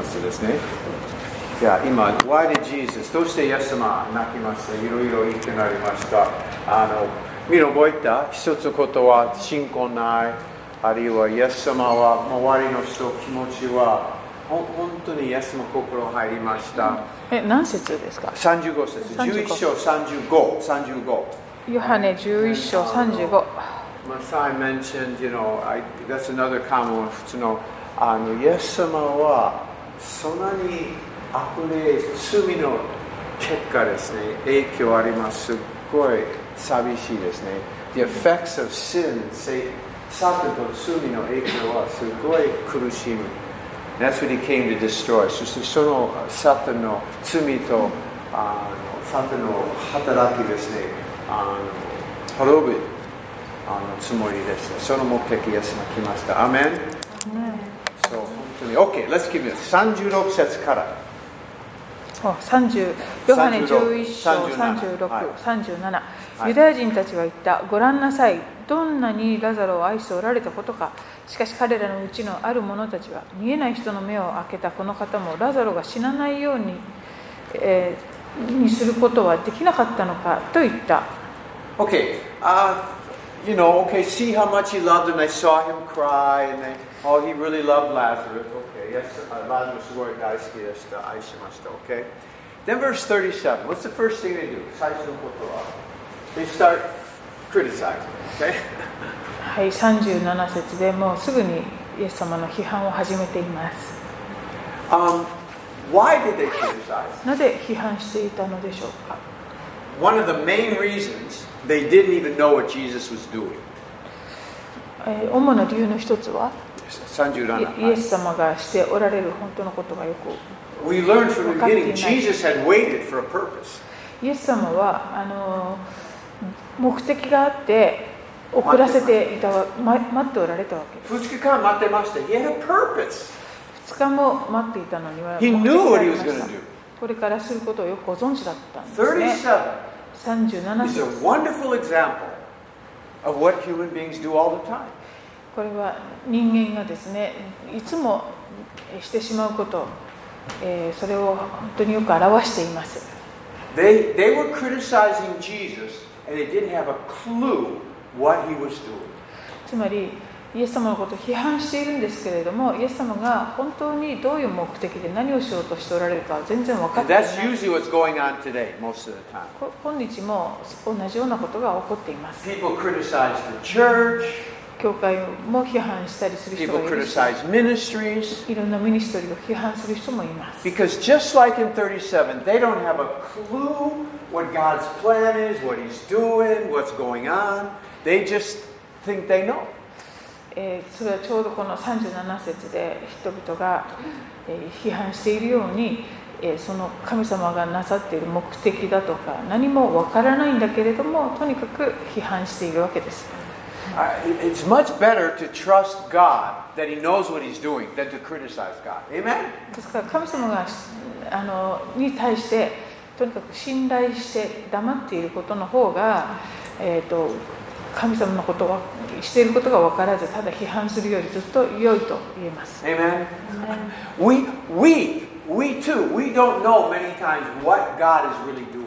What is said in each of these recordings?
ますですね。いや、今、Why did Jesus? どうしてイエス様泣きました？いろいろ言ってなりました。あの、見覚えた？一つことは信仰ない。あるいはイエス様は周りの人気持ちはほ本当にイエス様心入りました。え何節ですか？35節、35 11章35、35。ヨハネ11章35 Masai mentioned, you know, I, that's another common one. 普通のあのイエス様はそんなに悪霊、罪の結果ですね、影響あります。すっごい寂しいですね。The effects of sin, サタンと罪の影響はすごい苦しみ。That's what he came to destroy. そしてそのサタンの罪とあのサタンの働きですね、あの滅ぶあのつもりです。その目的、イエスが来ました。アメン OK、let's keep it. 36節から。あ30ヨハネ11章37 36、はい37、はいユダヤ人たちは言った、ご覧なさい、どんなにラザロを愛しておられたことか、しかし彼らのうちのある者たちは、見えない人の目を開けたこの方も、ラザロが死なないように,、えーにすることはできなかったのかと言った。Okay, uh, you know, okay, see how much he loved him. They saw him cry, and they, Oh, he really loved Lazarus. Okay, yes, uh, Lazarus is where I see this, I see my stuff, okay? Then verse 37, what's the first thing they do? They start criticizing, okay? はい、37節でもうすぐにイエス様の批判を始めています。Um, why did they criticize? なぜ批判していたのでしょうか One of the main reasons they didn't even know what Jesus was doing. 主な理由の一つは 37. イイエス様がしておられる本当のことがよく We learned from the beginning。Jesus had waited for a purpose. イエス様はあの目的があって遅らせていたわ、ま、待っておられたわけです2日間待ってました。He had a purpose. 2日も待っていたのには He knew が what あ he り was ま going to do. これからすることをよくご存知だったんですね37 37 is a 節 wonderful example of what human beings do all the time. これは人間がですね、いつもしてしまうこと、えー、それを本当によく表しています。つまり、イエス様のことを批判しているんですけれども、イエス様が本当にどういう目的で何をしようとしておられるかは全然分かってない今日も同じようなことが起こっています。教会も批判したりする人もいるし、いろんなミニストリーを批判する人もいます。え、それはちょうどこの37節で人々が、え、批判しているように、え、その神様がなさっている目的だとか、何もわからないんだけれども、とにかく批判しているわけです。It's much better to trust God that He knows what He's doing than to criticize God. Amen? ですから神様があのに対してとにかく信頼して黙っていることの方が、えー、と神様のことはしていることが分からずただ批判するよりずっと良いと言えます。Amen? We, we, we too, we don't know many times what God is really doing.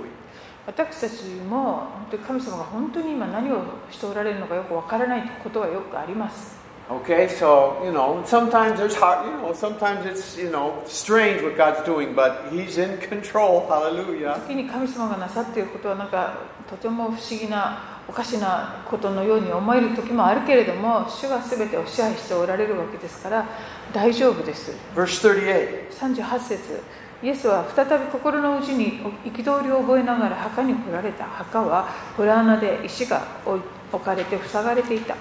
私たちも本当に神様が本当に今何をしておられるのかよく分からないことがよくあります。Okay, so, you know, sometimes there's hard, you know, sometimes it's, you know, strange what God's doing, but He's in control. Hallelujah. 時に神様がなさっていることはなんかとても不思議なおかしなことのように思える時もあるけれども主が全てを支配しておられるわけですから大丈夫です。Verse 38. 38節イエスは再び心の内に憤りを覚えながら墓に来られた墓は洞穴で石が置かれて塞がれていた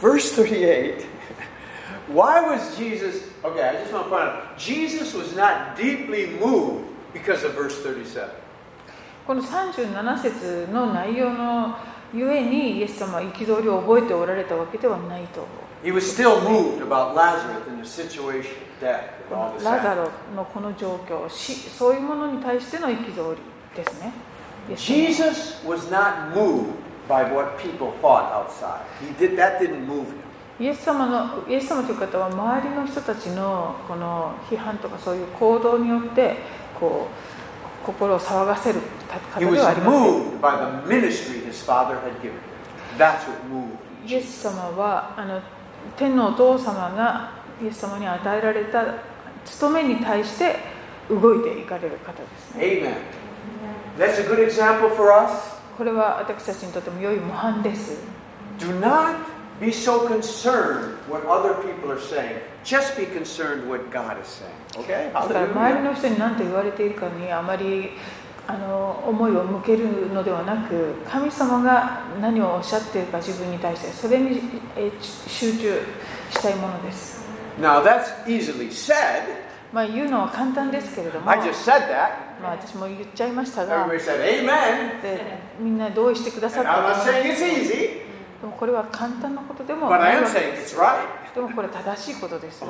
Verse 38. Why was Jesus, okay, I just want to point out, Jesus was not deeply moved because of verse 37. この37節の内容のゆえにイエス様は憤りを覚えておられたわけではないと思う He was still moved about Lazarus and the situation, death, and ラザロのこの状況、死、そういうものに対しての憤りですね。Jesus was not moved by what people thought outside. Did that didn't move him. イエス様のイエス様という方は周りの人たちのこの批判とかそういう行動によってこう心を騒がせる方ではありません。That's what moved. 天のお父様がイエス様に与えられた務めに対して動いていかれる方ですね. That's a good example for us. これは私たちにとっても良い模範です Do not be so concerned what other people are saying. Just be concerned what God is saying. Okay? だから周り.の人に何と言われているかにあまりあの思いを向けるのではなく神様が何をおっしゃっているか自分に対してそれにえ集中したいものです Now that's easily said. まあ言うのは簡単ですけれども、I just said that. まあ、私も言っちゃいましたが Everybody said amen. でみんな同意してくださった I'm でもこれは簡単なことでもい。正しいことです。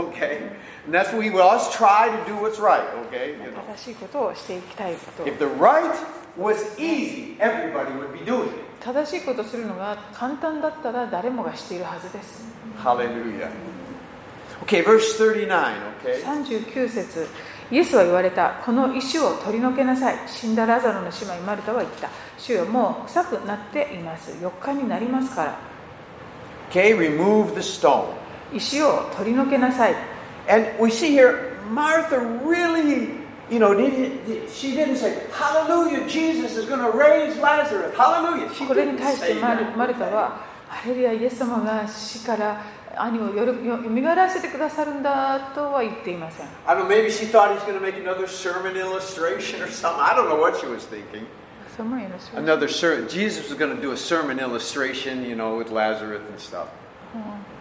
ね正しいことをしていきたい。正しいことするのが簡単だったら誰もがしているはずです。ハレルヤ。Okay, 節。イエスは言われたこの石を取り除けなさい死んだラザロの姉妹マルタは言った主よもう臭くなっています4日になりますから Okay, remove the stone. 石を取り除けなさい And we see here, Martha really, you know, didn't, she didn't say, Hallelujah, Jesus is going to raise Lazarus. Hallelujah. She これに対してマル.マルタはハレルヤイエス様が死から兄をよるよみがえらせてくださるんだとは言っていません。I don't know, maybe she thought he's going to make another sermon illustration or something. I don't know what she was thinking. Sermon illustration. Another sermon. Jesus was going to do a sermon illustration, you know, with Lazarus and stuff. Oh.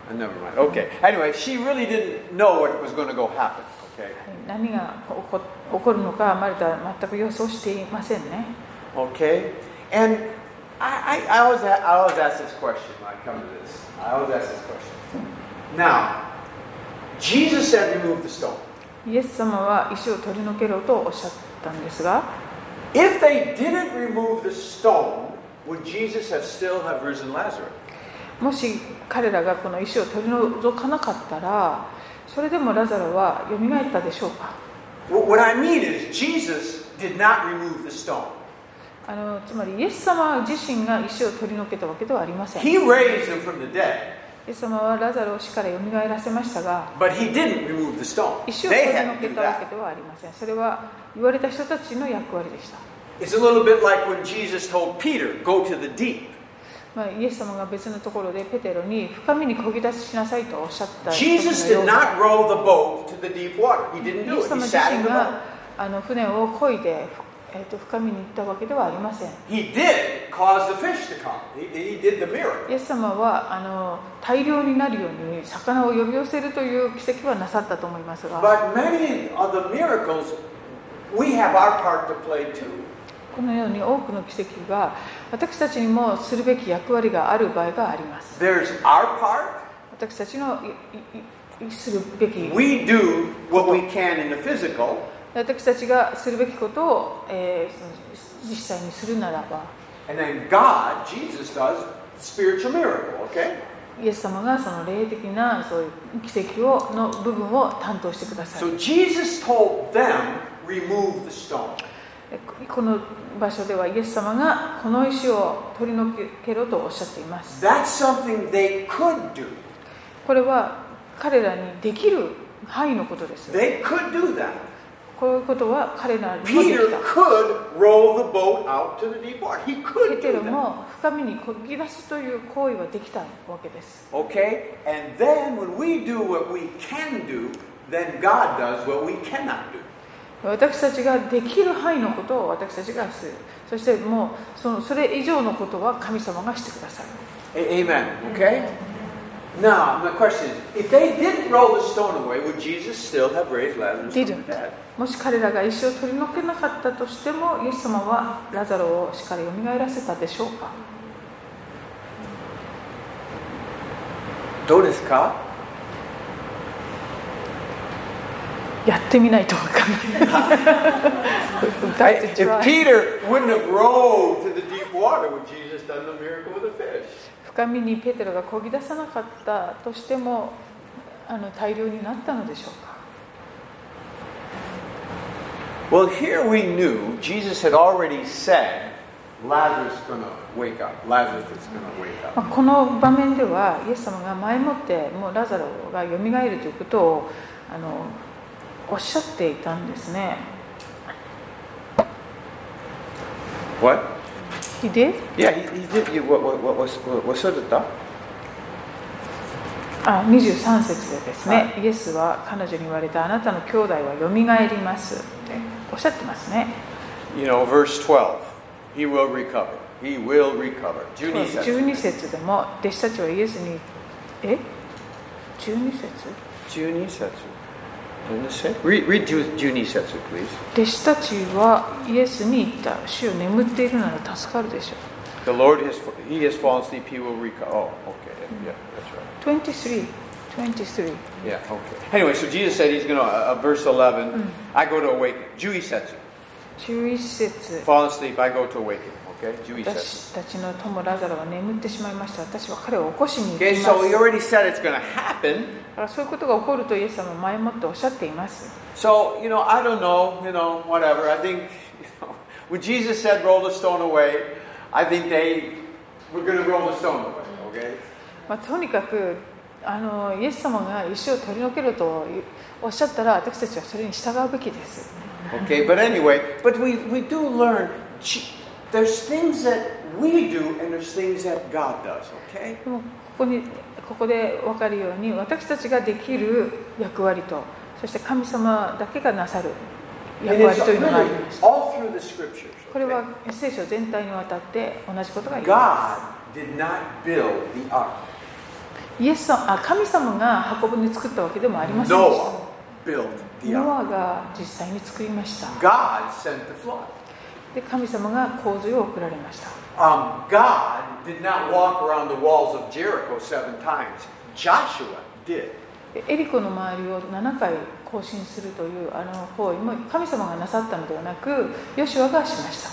And never mind. Okay. Anyway, she really didn't know what was going to go happen. Okay. 何が起こ,起こるのか、マルタは全く予想していませんね。Okay. And I, I, I, always, I always ask this question when I come to this. I always ask this question. Now, Jesus said remove the stone. イエス様は石を取り除けろとおっしゃったんですが If they didn't remove the stone, would Jesus have still have risen Lazarus? もし彼らがこの石を取り除かなかったらそれでもラザロはよみがえったでしょうか What I mean is, Jesus did not remove the stone. あのつまりイエス様自身が石を取り除けたわけではありませんイ He raised him from the dead, イエス様はラザロを死からよみがえらせましたが、石を取り除けたわけではありません。それは言われた人たちの役割でした。Like、Peter, イエス様が別のところでペテロに深みにこぎ出しなさいとおっしゃった。イエス様自身があの船をこいで、えー、と深みに行ったわけではありません。Cause the fish to come. He, he did the miracle. イエス様はあの大量になるように魚を呼び寄せるという奇跡はなさったと思いますが But many of the miracles, we have our part to play too. このように多くの奇跡が私たちにもするべき役割がある場合があります There's our part. 私たちのするべき We do what we can in the physical, 私たちがするべきことを、えー実際にするならば and then God, Jesus, does spiritual miracle. Okay. イエス様がその霊的なそういう奇跡をの部分を担当してください So Jesus told them, remove the stone. この場所ではイエス様がこの石を取り除けろとおっしゃっています That's something they could do. これは彼らにできる範囲のことです They could do that. こういうことは彼らにもできたペテロ.も深みにこぎ出すという行為はできたわけです Okay? And then when we do what we can do, then God does what we cannot do. 私たちができる範囲のことを私たちがするそしてもうそのそれ以上のことは神様がしてくださる amen. Okay? Now, the question is if they didn't roll the stone away, would Jesus still have raised Lazarus from the dead? もし彼らが石を取り除けなかったとしてもイエス様はラザロを死からよみがえらせたでしょうか？どうですか？やってみないと分かんない。If. Peter wouldn't have rowed to the deep water, would Jesus done the miracle with fish? 深みにペテロがこぎ出さなかったとしてもあの大量になったのでしょうか？Well, here we knew Jesus had already said Lazarus is going to wake up. Lazarus is going to wake ま up. あこの場面ではイエス様が前もってもうラザロがよみがえるということをあのおっしゃっていたんですね。What? He did? Yeah, he, he did. You, what, what, what, what, what said it? あ23節でですね、はイエスは彼女に言われたあなたの兄弟はよみがえりますおっしゃってますね。You know, verse 12, he will recover. He will recover. 12節。12節でも、弟子たちはイエスに、え ?12 節 ?12 節。Read, read please. Lord has, he has fallen asleep, he will recover. Oh, okay. Yeah, that's right. 23, 23. Yeah, okay. Anyway, so Jesus said he's going to, uh, uh, verse 11, I go to awaken. Juisetsu. 注意節 Fall asleep, I go to awaken. Okay? 私 Juisetsu. たちの友ラザロは眠ってしまいました私は彼を起こしに行 Okay, so he already said it's going to happen. So, you know, I don't know, you know, whatever. I think, you know, when Jesus said roll the stone away, I think they were going to roll the stone away, okay? あのイエス様が石を取り除けるとおっしゃったら私たちはそれに従うべきです。Okay, but we we do learn this things that we do and the things that God does, okay? ここ,にここで分かるように私たちができる役割とそして神様だけがなさる役割というのがあります。これはジを全体にわたって同じことが言います。God did not build the ark. イエス様あ神様が箱舟作ったわけでもありませんでした。ノアが実際に作りました。で神様が洪水を送られました。Um, エリコの周りを7回行進するというあの行為も神様がなさったのではなく、ヨシュアがしました。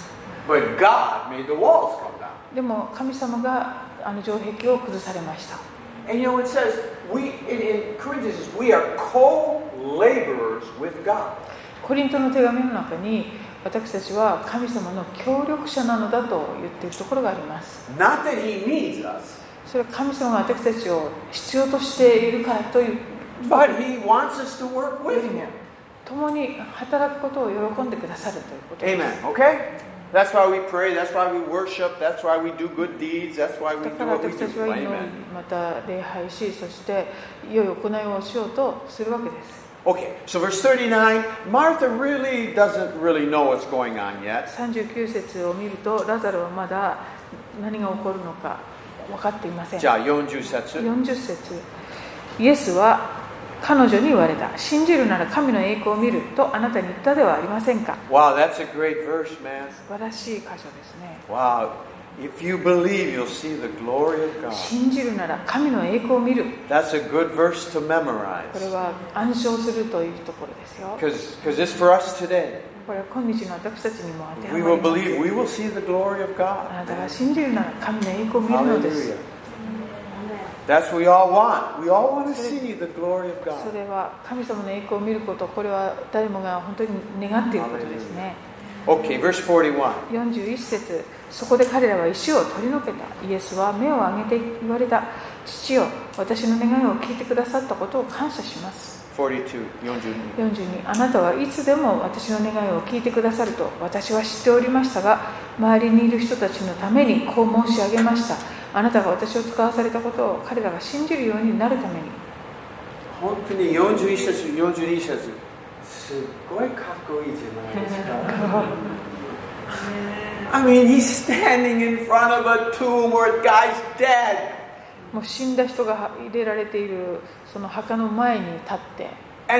でも神様があの城壁を崩されました。コリントの手紙の中に私たちは神様の協力者なのだと言っているところがあります。それは神様が私たちを必要としているかという。共に働くことを喜んでくださるということです。That's why we pray. That's why we worship. That's why we do good deeds. That's why we だ do から what we 私 do. たちは祈り Amen. また礼拝しそして良い行いをしようとするわけです Okay, so verse 39 Martha really doesn't really know what's going on yet. 39節を見るとラザロはまだ何が起こるのか分かっていませんじゃあ40節40節イエスは彼女に言われた信じるなら神の栄光を見るとあなたに言ったではありませんか Wow, that's a great verse, man. 素晴らしい箇所ですね Wow. If you believe, you'll see the glory of God. 信じるなら神の栄光を見る That's a good verse to これ memorize. は暗唱するというところですよ Because it's for us today. これは今日の私たちにも当ては We ま will ります believe, we will see the glory of あ God. なたが信じるなら神の栄光を見るのです Hallelujah. That's what we all want. We all want to see the glory of そ God. れは神様の栄光を見ることこれは誰もが本当に願っていることですね Okay, verse 41. 41節そこで彼らは石を取り除けたイエスは目を上げて言われた父よ私の願いを聞いてくださったことを感謝します 42. 42. 42あなたはいつでも私の願いを聞いてくださると私は知っておりましたが周りにいる人たちのためにこう申し上げましたあなたが私を使わされたことを彼らが信じるようになるために本当に41節、42節、すっごいかっこいいじゃないですか。I mean, he's standing in front of a tomb where a guy's dead. もう死んだ人が入れられているその墓の前に立って。こ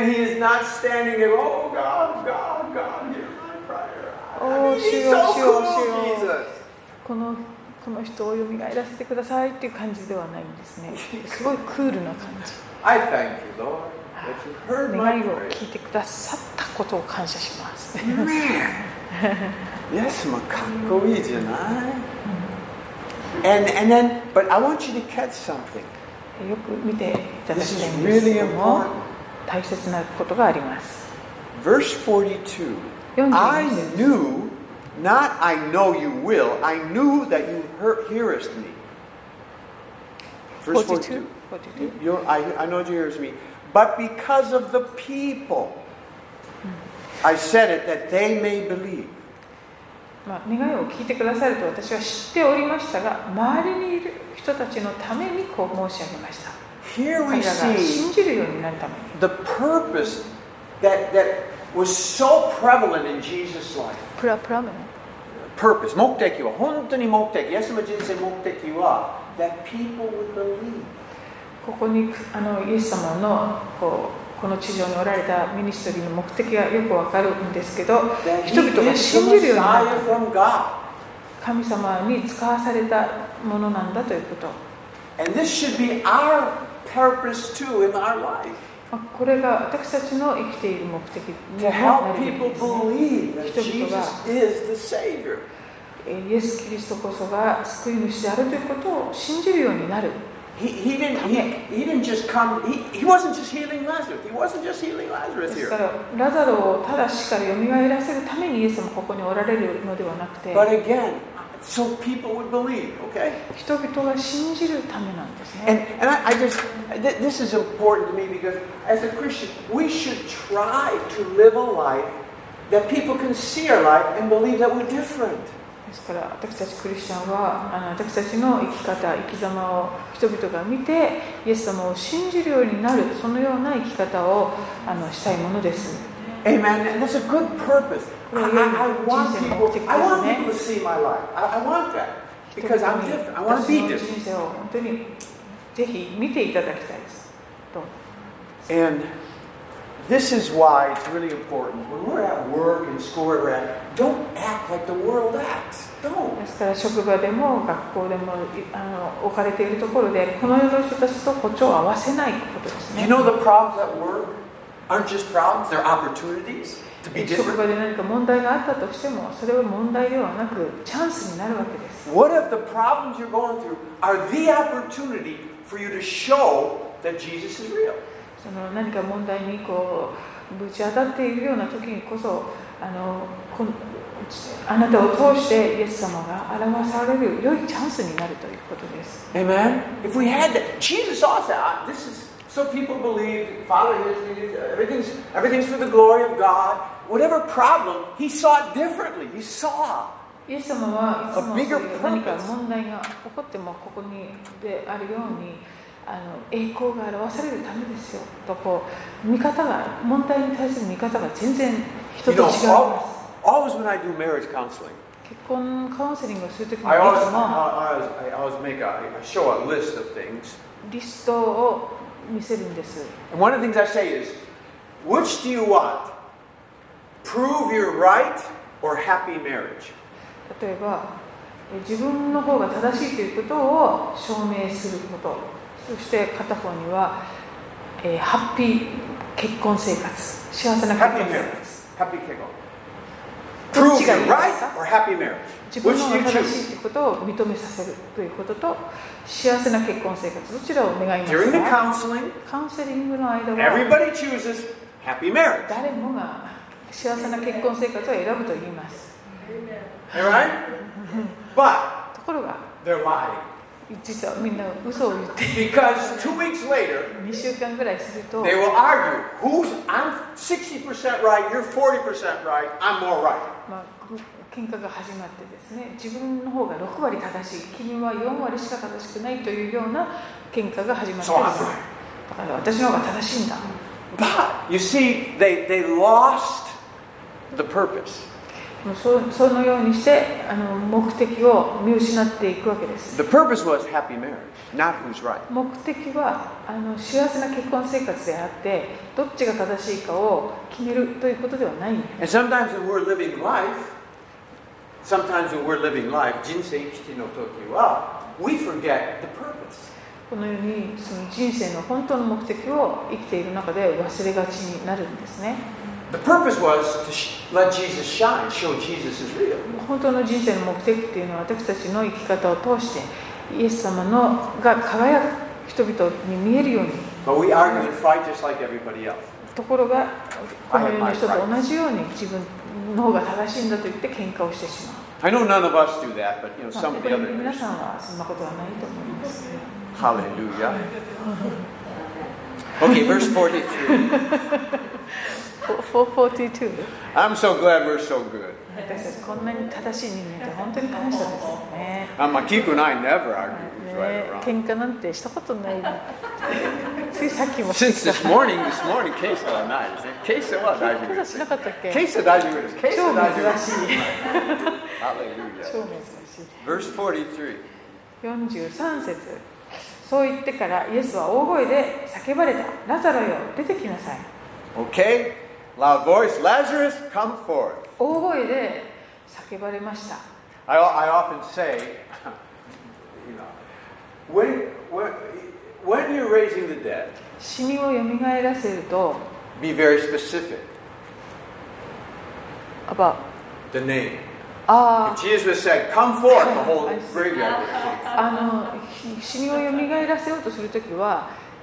の、死を死を死を。この人を蘇らせてくださいっていう感じではないんですね。すごいクールな感じ。I 願いを聞いてくださったことを感謝します。イエスもかっこいいじゃない。And, and then, but I want you to catch something. verse 42 I knew, not I know you will, I knew that you hearest me. Verse 42. 42? You, I, I know you hearest me. But because of the people, hmm. I said it that they may believe. まあ、願いを聞いてくださると私は知っておりましたが周りにいる人たちのためにこう申し上げました Here 彼 we see 信じるようになるために the purpose that, that was so prevalent in Jesus' life. プラプラム Purpose, 目的は本当に目的。イエスの人生目的は that people would believe. ここにあのイエス様のこうこの地上におられたミニストリーの目的がよくわかるんですけど人々が信じるようになる Messiah from God. 神様に使わされたものなんだということ。これが私たちの生きている目的になるべきですね。人々がイエス・キリストこそが救い主であるということを信じるようになる He, he, didn't, he, he didn't just come, he, he wasn't just healing Lazarus. He wasn't just healing Lazarus here. But again, so people would believe, okay? 人々が信じるためなんです And, ね。and I, I just, th- this is important to me because as a Christian, we should try to live a life that people can see our life and believe that we're different. ですから私たちクリスチャンはあの私たちの生き方生き様を人々が見てイエス様を信じるようになるそのような生き方をあのしたいものです Amen. And that's a good purpose. I, I, want people, I want people to see my life. I, I want that 人 because 々 I'm に different. I want to 私 be の different. And This is why it's really important. When we're at work and school or at, don't act like the world acts. Don't. ですから職場でも学校でもあの置かれているところでこの世の人たちと歩調を合わせないことですね。You know the problems at work aren't just problems; they're opportunities. 職場で何か問題があったとしても、それは問題ではなく、チャンスになるわけです。What if the problems you're going through are the opportunity for you to show that Jesus is real? その何か問題にこうぶち当たっているような時にこそあのこんあなたを通してイエス様が表される良いチャンスになるということです Amen. If we had that, Jesus saw that. ah, This is so people believe, follow his leading, everything's everything's for the glory of God. Whatever problem, he saw it differently. He saw. イエス様はいつも A そう bigger いう何か purpose. 問題が起こってもここにであるようにあの栄光が表されるためですよとこう見方が問題に対する見方が全然人と違います結婚カウンセリングするときに。リストを見せるんです。Or happy 例えば自分の方が正しいということを証明すること。そして片方には、えー、ハッピー結婚生活。幸せな結婚生活。ハッピー結婚。プロフィール、ハッピーマリッジ。自分の正しいということを認めさせるということと、幸せな結婚生活。どちらを願いますか？The counseling, カウンセリングの間は、everybody chooses happy marriage. 誰もが幸せな結婚生活を選ぶと言います。ところが、they're lying. 実はみんな嘘を言って Because two weeks later, 2週間ぐらいすると they will argue who's I'm 60% right, you're 40% right, I'm more right. まあ、ぐ喧嘩が始まってですね自分の方が6割正しい君は4割しか正しくないというような喧嘩が始まって So I'm です right. だから私の方が正しいんだ But you see, they, they lost the purpose. そそのようにしてあの目的を見失っていくわけです The purpose was happy marriage, not who's right. 目的はあの幸せな結婚生活であってどっちが正しいかを決めるということではない And sometimes when we're living life, sometimes when we're living life, 人生生きての時は we forget the purpose. このようにその人生の本当の目的を生きている中で忘れがちになるんですね The purpose was to let Jesus shine, show Jesus is real. 本当の人生の目的っていうのは私たちの生き方を通してイエス様のが輝く人々に見えるように But we argue and fight just like everybody else. ところがこの世の人と同じように自分の方が正しいんだと言って喧嘩をしてしまう。I know none of us do that, but you know まあ some こ of こ the に other 皆.さんはそんなことはないと思います。Hallelujah. Okay, verse 43. 442I'm so glad we're so good. 私たちこんなに正しい人間って本当に感謝ですよね。Um, Makiku and I never argue who's right ね or wrong. 喧嘩なんてしたことない。ついさっきも Since this morning, this morning, Kesa and I, Keisa は大丈夫ですしなかったっけ Keisa 大丈夫です。超 Keisa 大丈夫です。珍しい。Hallelujah. 超珍しい。Verse 43. 43そう言ってからイエスは大声で叫ばれた。ラザロよ、出てきなさい。Okay, Loud voice, Lazarus, come forth. 大声で叫ばれました。I, I often say, you know, when, when, when you're raising the dead, be very specific. the name. If Jesus said, come forth, the whole graveyard would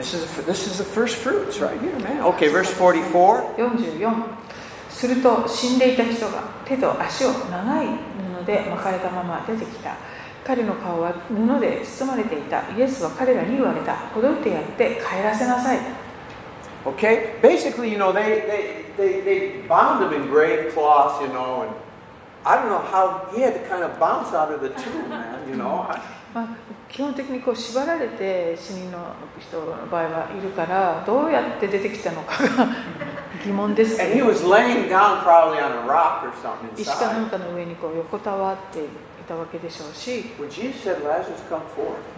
This is, this is the first fruits right here, man. Okay, verse 44. 44すると死んでいた人が手と足を長い布で巻かれたまま出てきた彼の顔は布で包まれていたイエスは彼らに言われたほどいてやって帰らせなさい Okay, basically, you know, they, they, they, they bound him in grave cloth, you know, and I don't know how he had to kind of bounce out of the tomb, man, you know. I- まあ、基本的にこう縛られて死人の人の場合はいるからどうやって出てきたのかが疑問です、ね、石かなかの上にこう横たわっていたわけでしょうし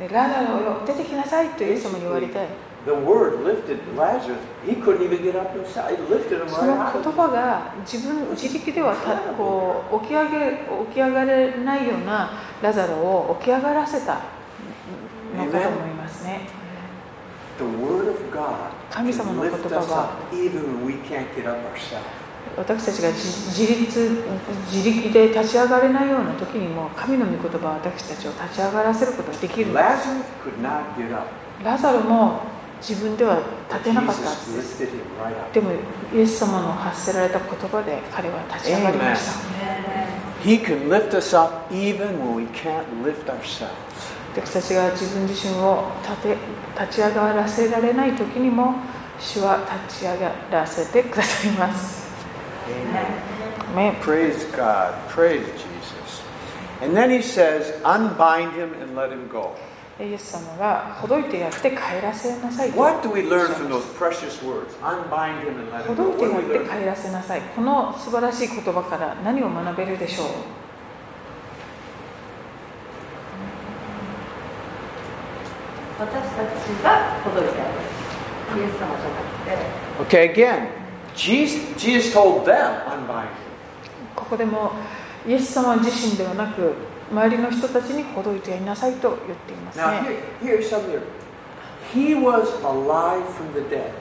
ラザロを出てきなさいという人様に言われたいその言葉が自分自力では,起き上がれないようなラザロを起き上がらせた。思いますね。神様の言葉は私たちが自立自力で立ち上がれないような時にも神の御言葉は私たちを立ち上がらせることができるラザルも自分では立てなかったで,でもイエス様の発せられた言葉で彼は立ち上がりました。He can lift us up even when we can't lift ourselves. 私たちが自分自身を立て立ち上がらせられない時にも主は立ち上がらせてくださいます Amen. ね Praise God. Praise Jesus. And then he says, unbind him and let him go. イエス様がほどいてやって帰らせなさいと What do we learn from those precious words? Unbind him and let ほ him ど go. いてやって?帰らせなさいこの素晴らしい言葉から何を学べるでしょう私たちがほどいてあげるイエス様じゃなくて Okay, again, Jesus, Jesus told them, unbind him. ここでもイエス様自身ではなく周りの人たちにほどいてやりなさいと言っています Now, ね here, here's something. He was alive from the dead,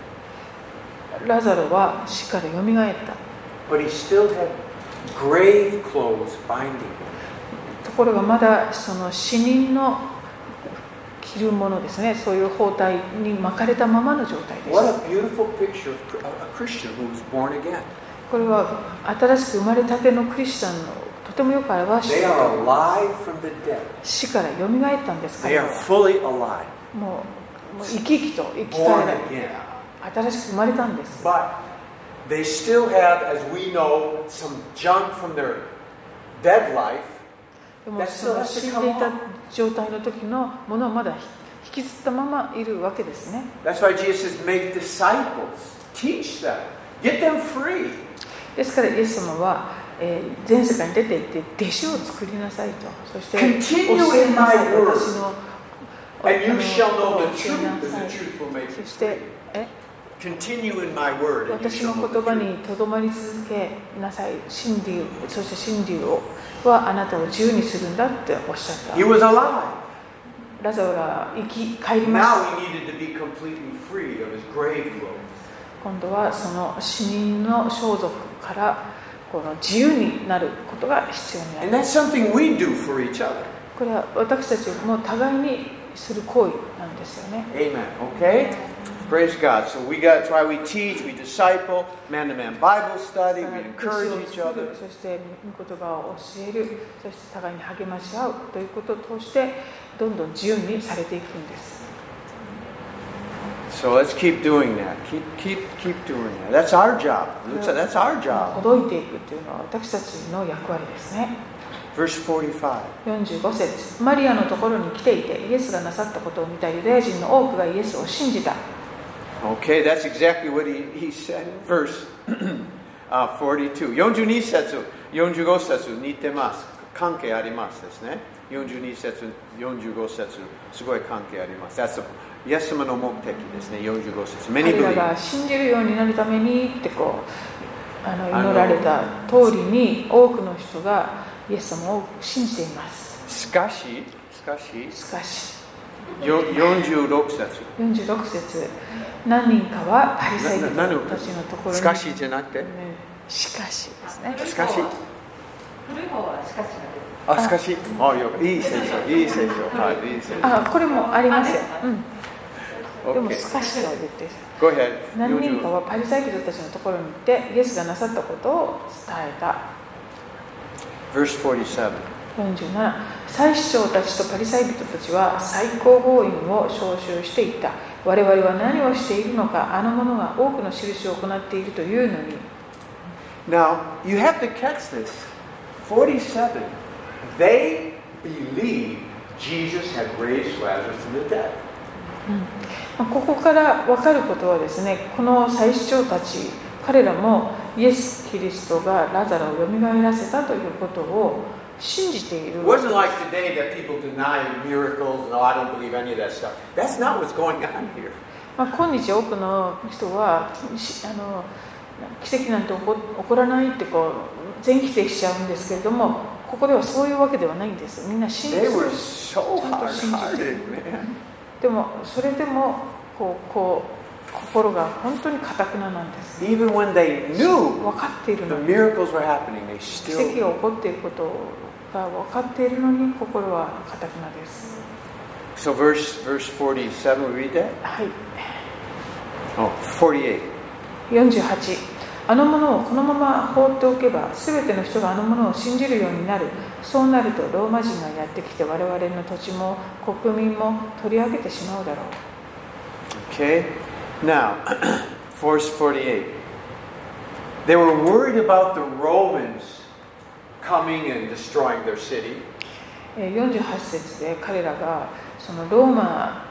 ラザロは死からよみがえった but he still had grave clothes binding him. ところがまだその死人の着るものですね、そういう包帯に巻かれたままの状態です。これは新しく生まれたてのクリスチャンのとてもよく表して死からよみがえったんですから、もう生き生きと生き返る、新しく生まれたんです。They still. 状態の時のものをまだ引きずったままいるわけですね。ですから、イエス様は、え、全世界に出て行って弟子を作りなさいと。そして、そして、え私の言葉にとどまり続けなさい、真理をそして真理をはあなたを自由にするんだっておっしゃった。ラザオが生き返りまし。今度はその死人の装束からこの自由になることが必要になります。これは私たちの互いにする行為なんですよね。Praise God. So we got, that's why we teach, we disciple, man to man Bible study, we encourage を each other. そして御言葉を教えるそして互いに励まし合うということを通してどんどん自由にされていくんです So let's keep doing that. Keep, keep, keep doing that. That's our job. That's our job. ほどいていくというのは私たちの役割ですね Verse 45. 45節マリアのところに来ていてイエスがなさったことを見たユダヤ人の多くがイエスを信じた Okay, that's exactly what he, he said in verse uh, 42. 42節、45節似てます。関係ありますですね。42節、45節、すごい関係あります。That's イエス様の目的ですね、45節。彼ら believe. が信じるようになるためにってこうあの祈られた通りに多くの人がイエス様を信じていますしかし、しかし、しかしよ46節。46節何人かはパリサイ人たちのところに。しかしじゃなくて、ね。しかしですね。しかし、古い方はしかしがあ、しかし、あ、よいい聖書、いい聖書、はい、いい聖書。あこれもありますよ、うん、でも.しかしとは言ってる Go ahead. 何人かはパリサイ人たちのところに行ってイエスがなさったことを伝えた。Verse 47. 47祭司長たちとパリサイ人たちは最高法院を招集していった我々は何をしているのかあの者が多くの印を行っているというのに Now, you have to catch this. 47. They believed Jesus had raised Lazarus from the dead. まあここから分かることはですねこの祭司長たち彼らもイエス・キリストがラザロをよみがえらせたということを信じている。まあ、今日多くの人はあの奇跡なんて起こ,らないってこう全否定しちゃうんですけれどもここではそういうわけではないんです。みんな信じてちゃでもそれでもこうこう心が本当にかたくななんです。分かっているの。に奇跡が起こっていることをが分かっているのに心はかたくなです So verse verse 47, we read that? はい Oh, 48. 48あのものをこのまま放っておけば全ての人があのものを信じるようになるそうなるとローマ人がやってきて我々の土地も国民も取り上げてしまうだろう Okay? Now, verse 48. They were worried about the Romans coming and destroying their city. 48節で彼らがそのローマ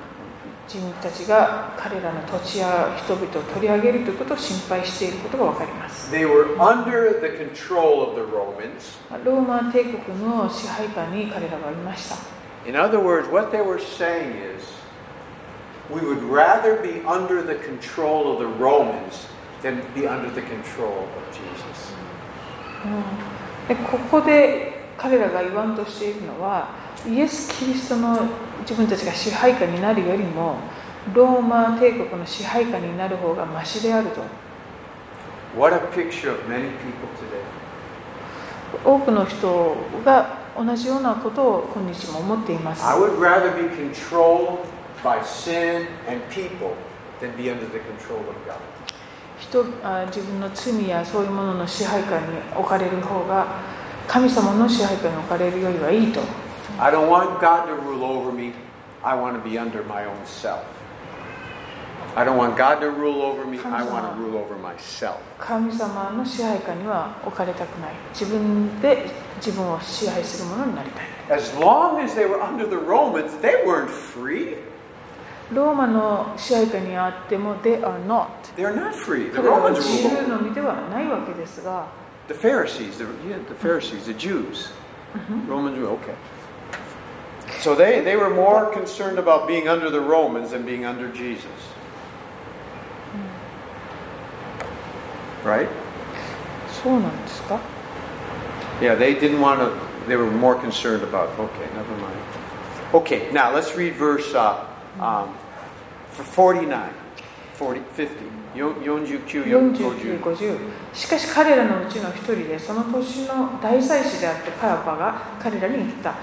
人たちが彼らの土地や人々を取り上げるということを心配していることがわかります。They were under the control of the Romans. other words, what they were saying is, we would rather be under the control of the Romans than be under the control of Jesus. うんでここで彼らが言わんとしているのはイエス・キリストの自分たちが支配下になるよりもローマ帝国の支配下になる方がマシであると What a picture of many people today. 多くの人が同じようなことを今日も思っています I would rather be controlled by sin and people than be under the control of God. 人あ自分の罪やそういうものの支配下に置かれる方が神様の支配下に置かれるよりはいいと I don't want God to rule over me. I want to be under my own self. I don't want God to rule over me. I want to rule over myself. 神様の支配下には置かれたくない自分で自分を支配するものになりたい As long as they were under the Romans, they weren't free. ローマの支配下にあっても、they are not。They are not free. The Romans 自 rule. 由の身ではないわけですが、The Pharisees, the, yeah, the Pharisees, the Jews. Mm-hmm. Romans, were okay. So they, they were more concerned about being under the Romans than being under Jesus. Mm. Right? Yeah, they didn't want to, they were more concerned about, okay, never mind. Okay, now let's read verse uh, um, 49 40 50 4950しかし彼らのうちの一人でその年の大祭司であってカヤパが彼らに言った。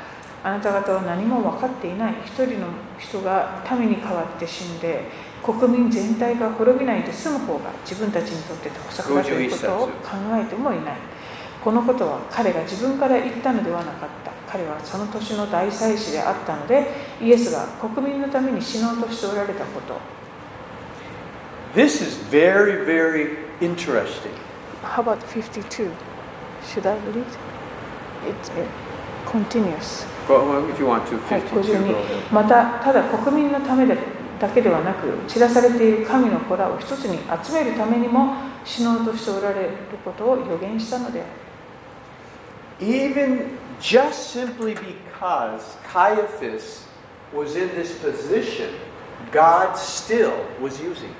あなた方は何も分かっていない一人の人が民に代わって死んで国民全体が滅びないで済む方が自分たちにとって得策だということを考えてもいない。このことは彼が自分から言ったのではなかった。彼はその年の大祭司であったのでイエスが国民のために死のうとしておられたこと This is very, very interesting. How about 52? Should I read? It uh, continues. Well, well, if you want to, はい、52. go 52 ahead. またただ国民のためでだけではなく散らされている神の子らを一つに集めるためにも死のうとしておられることを予言したのである Even just simply because Caiaphas was in this position, God still was using,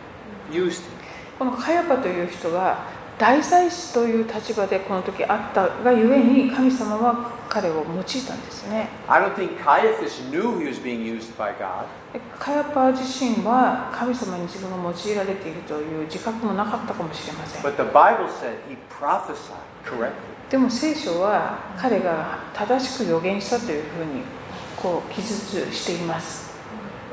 used him. このカヤパという人が大祭司という立場でこの時あったがゆえに神様は彼を用いたんですね I don't think Caiaphas knew he was being used by God. でカヤパ自身は神様に自分が用いられているという自覚もなかったかもしれません But the Bible said he prophesied correctly. でも聖書は彼が正しく予言したというふうにこう記述しています。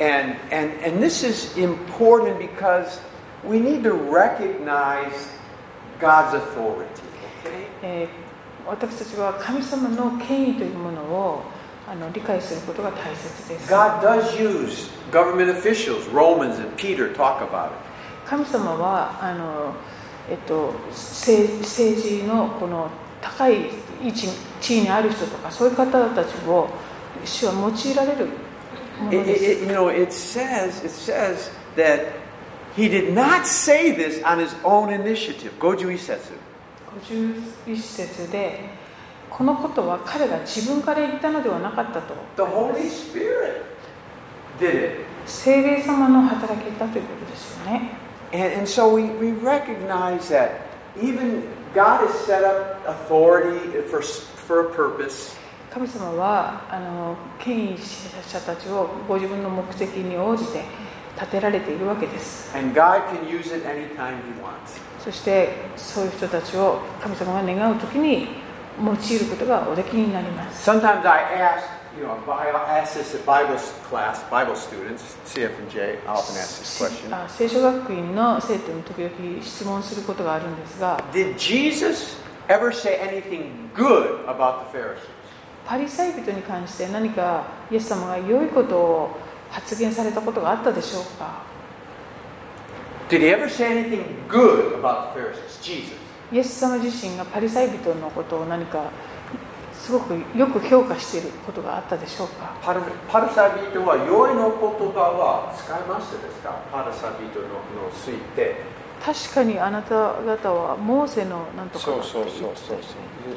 And, and, and this is important because we need to recognize God's authority. Okay? えー私たちは神様の権威というものをあの理解することが大切です。God does use government officials. Romans and Peter talk about it. 神様はあの、えっと、政政治のこの高い位置に地位にある人とかそういう方たちを主は用いられるものです。節でこのことは彼が自分から言ったのではなかったと。精霊様の働きだということですよね。And, and so we, we recognize that even 神様はあの権威者たちをご自分の目的に応じて建てられているわけです。そしてそういう人たちを神様が願うときに用いることがおできになります。You know, I ask this at Bible class, Bible students, CF and J, I often ask this question. あ聖書学院の生徒に時々質問することがあるんですが Did Jesus ever say anything good about the Pharisees? パリサイ人に関して何かイエス様が良いことを発言されたことがあったでしょうか Did he ever say anything good about the Pharisees? Jesus. イエス様自身がパリサイ人のことを何かすごくよく評価していることがあったでしょうかパルパルサビトは良いの言葉は使いましたですかパルサビトののついて。確かにあなた方はモーセのなんとかそうそうそうそうそう。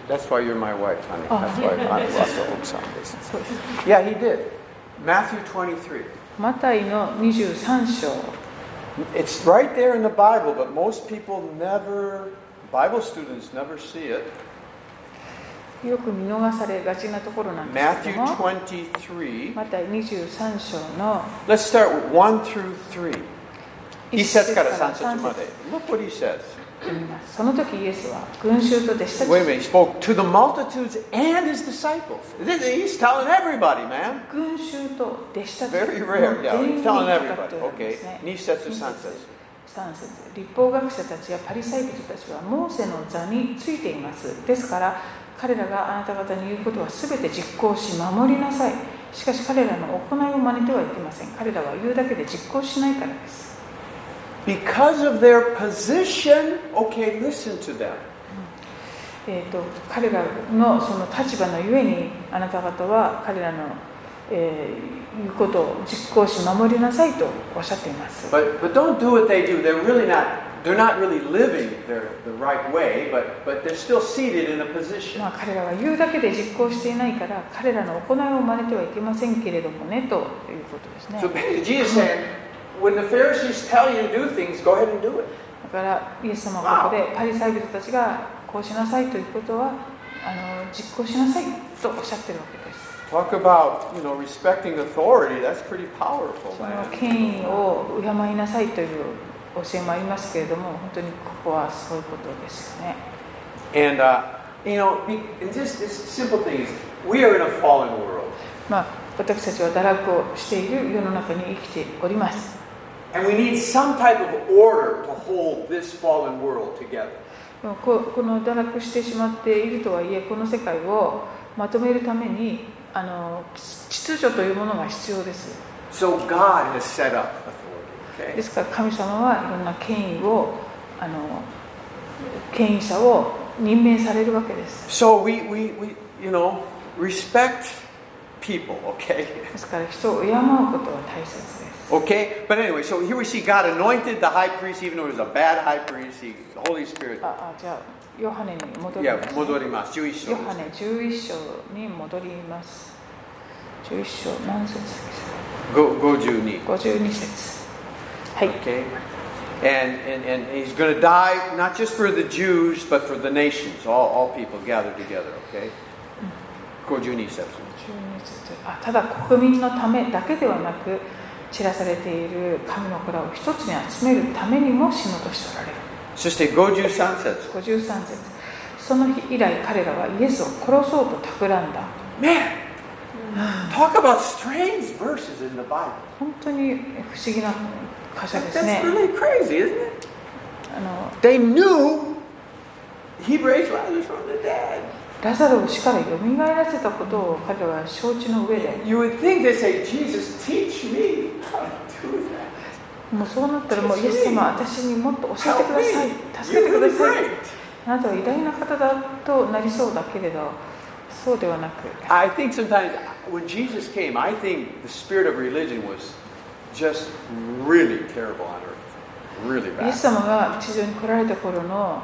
That's why you're my wife, honey. あ That's why あなたは奥さんで Yeah, he did. Matthew 23. マタイの23章 It's right there in the Bible, but most people never, Bible students never see it. よく見逃されがちなところなんですけ Matthew ども 23. マタイ23章の Let's start with 1 through 3. 一一節から節から三節まで。Look what he says. その時イエスは群衆と弟子たち Wait a minute, he spoke to the multitudes and his disciples. He's telling everybody, man. 群衆と弟子たち Very の rare. Yeah, he's に telling everybody. Okay. ね2節3節。3節立法学者たちやパリサイ人たちはモーセの座についていますですから彼らがあなた方に言うことは全て実行し守りなさいしかし彼らの行いを真似てはいけません彼らは言うだけで実行しないからです Because of their position, okay, listen to them. えー、と彼らのその立場のゆえにあなた方は彼らの、えー言うことを実行し守りなさいとおっしゃっています But, but don't do what they do. They're really not they're not really living their, the right way, but, but they're still seated in a position. まあ、彼らは言うだけで実行していないから彼らの行いを真似てはいけませんけれどもねということですね So basically, Jesus saying, when the Pharisees tell you to do things, go ahead and do it. だからイエス様はここでパリサイ人たちがこうしなさいということはあの実行しなさいとおっしゃってるわけです Talk about, you know, respecting authority. That's pretty powerful, その man. 権威を敬いなさいという教えもありますけれども本当にここはそういうことですよね And, uh, you know, and just this simple thing is, we are in a fallen world. まあ私たちは堕落をしている世の中に生きております And we need some type of order to hold this fallen world together. ここの堕落してしまっているとはいえこの世界をまとめるためにあの秩序というものが必要です So God has set up authority, で?すから神様はいろんな権威をあの権威者を任命されるわけです So we, we, we you know, respect people, okay? ですから人を敬うことは大切です Okay? But anyway, so here we see God anointed the high priest, even though he was a bad high priest. He, the Holy Spirit. ああじゃあヨハネに戻ります、戻ります。11章ヨハネ11章に戻ります11章何節ですかご52。52節はい Okay? And, and, and he's going to die not just for the Jews, but for the nations, all, all people gathered together, okay? 52節。12節あただ国民のためだけではなく散らされている神の子らを一つに集めるためにも死のとしておられるそして53節。53節その日以来彼らはイエスを殺そうと企んだ Man! Talk about strange verses in the Bible. 本当に不思議な箇所ですね That's really crazy, isn't it? あの They knew he raised Lazarus from the dead. ラザロを死からよみがえらせたことを彼らは承知の上で You would think they say, Jesus, teach me how to do that. もうそうなったらもうイエス様私にもっと教えてください.助けてください.あなたは偉大な方だとなりそうだけれどそうではなく I think sometimes when Jesus came, I think the spirit of religion was just really terrible on earth. Really イエ.ス様が地上に来られた頃の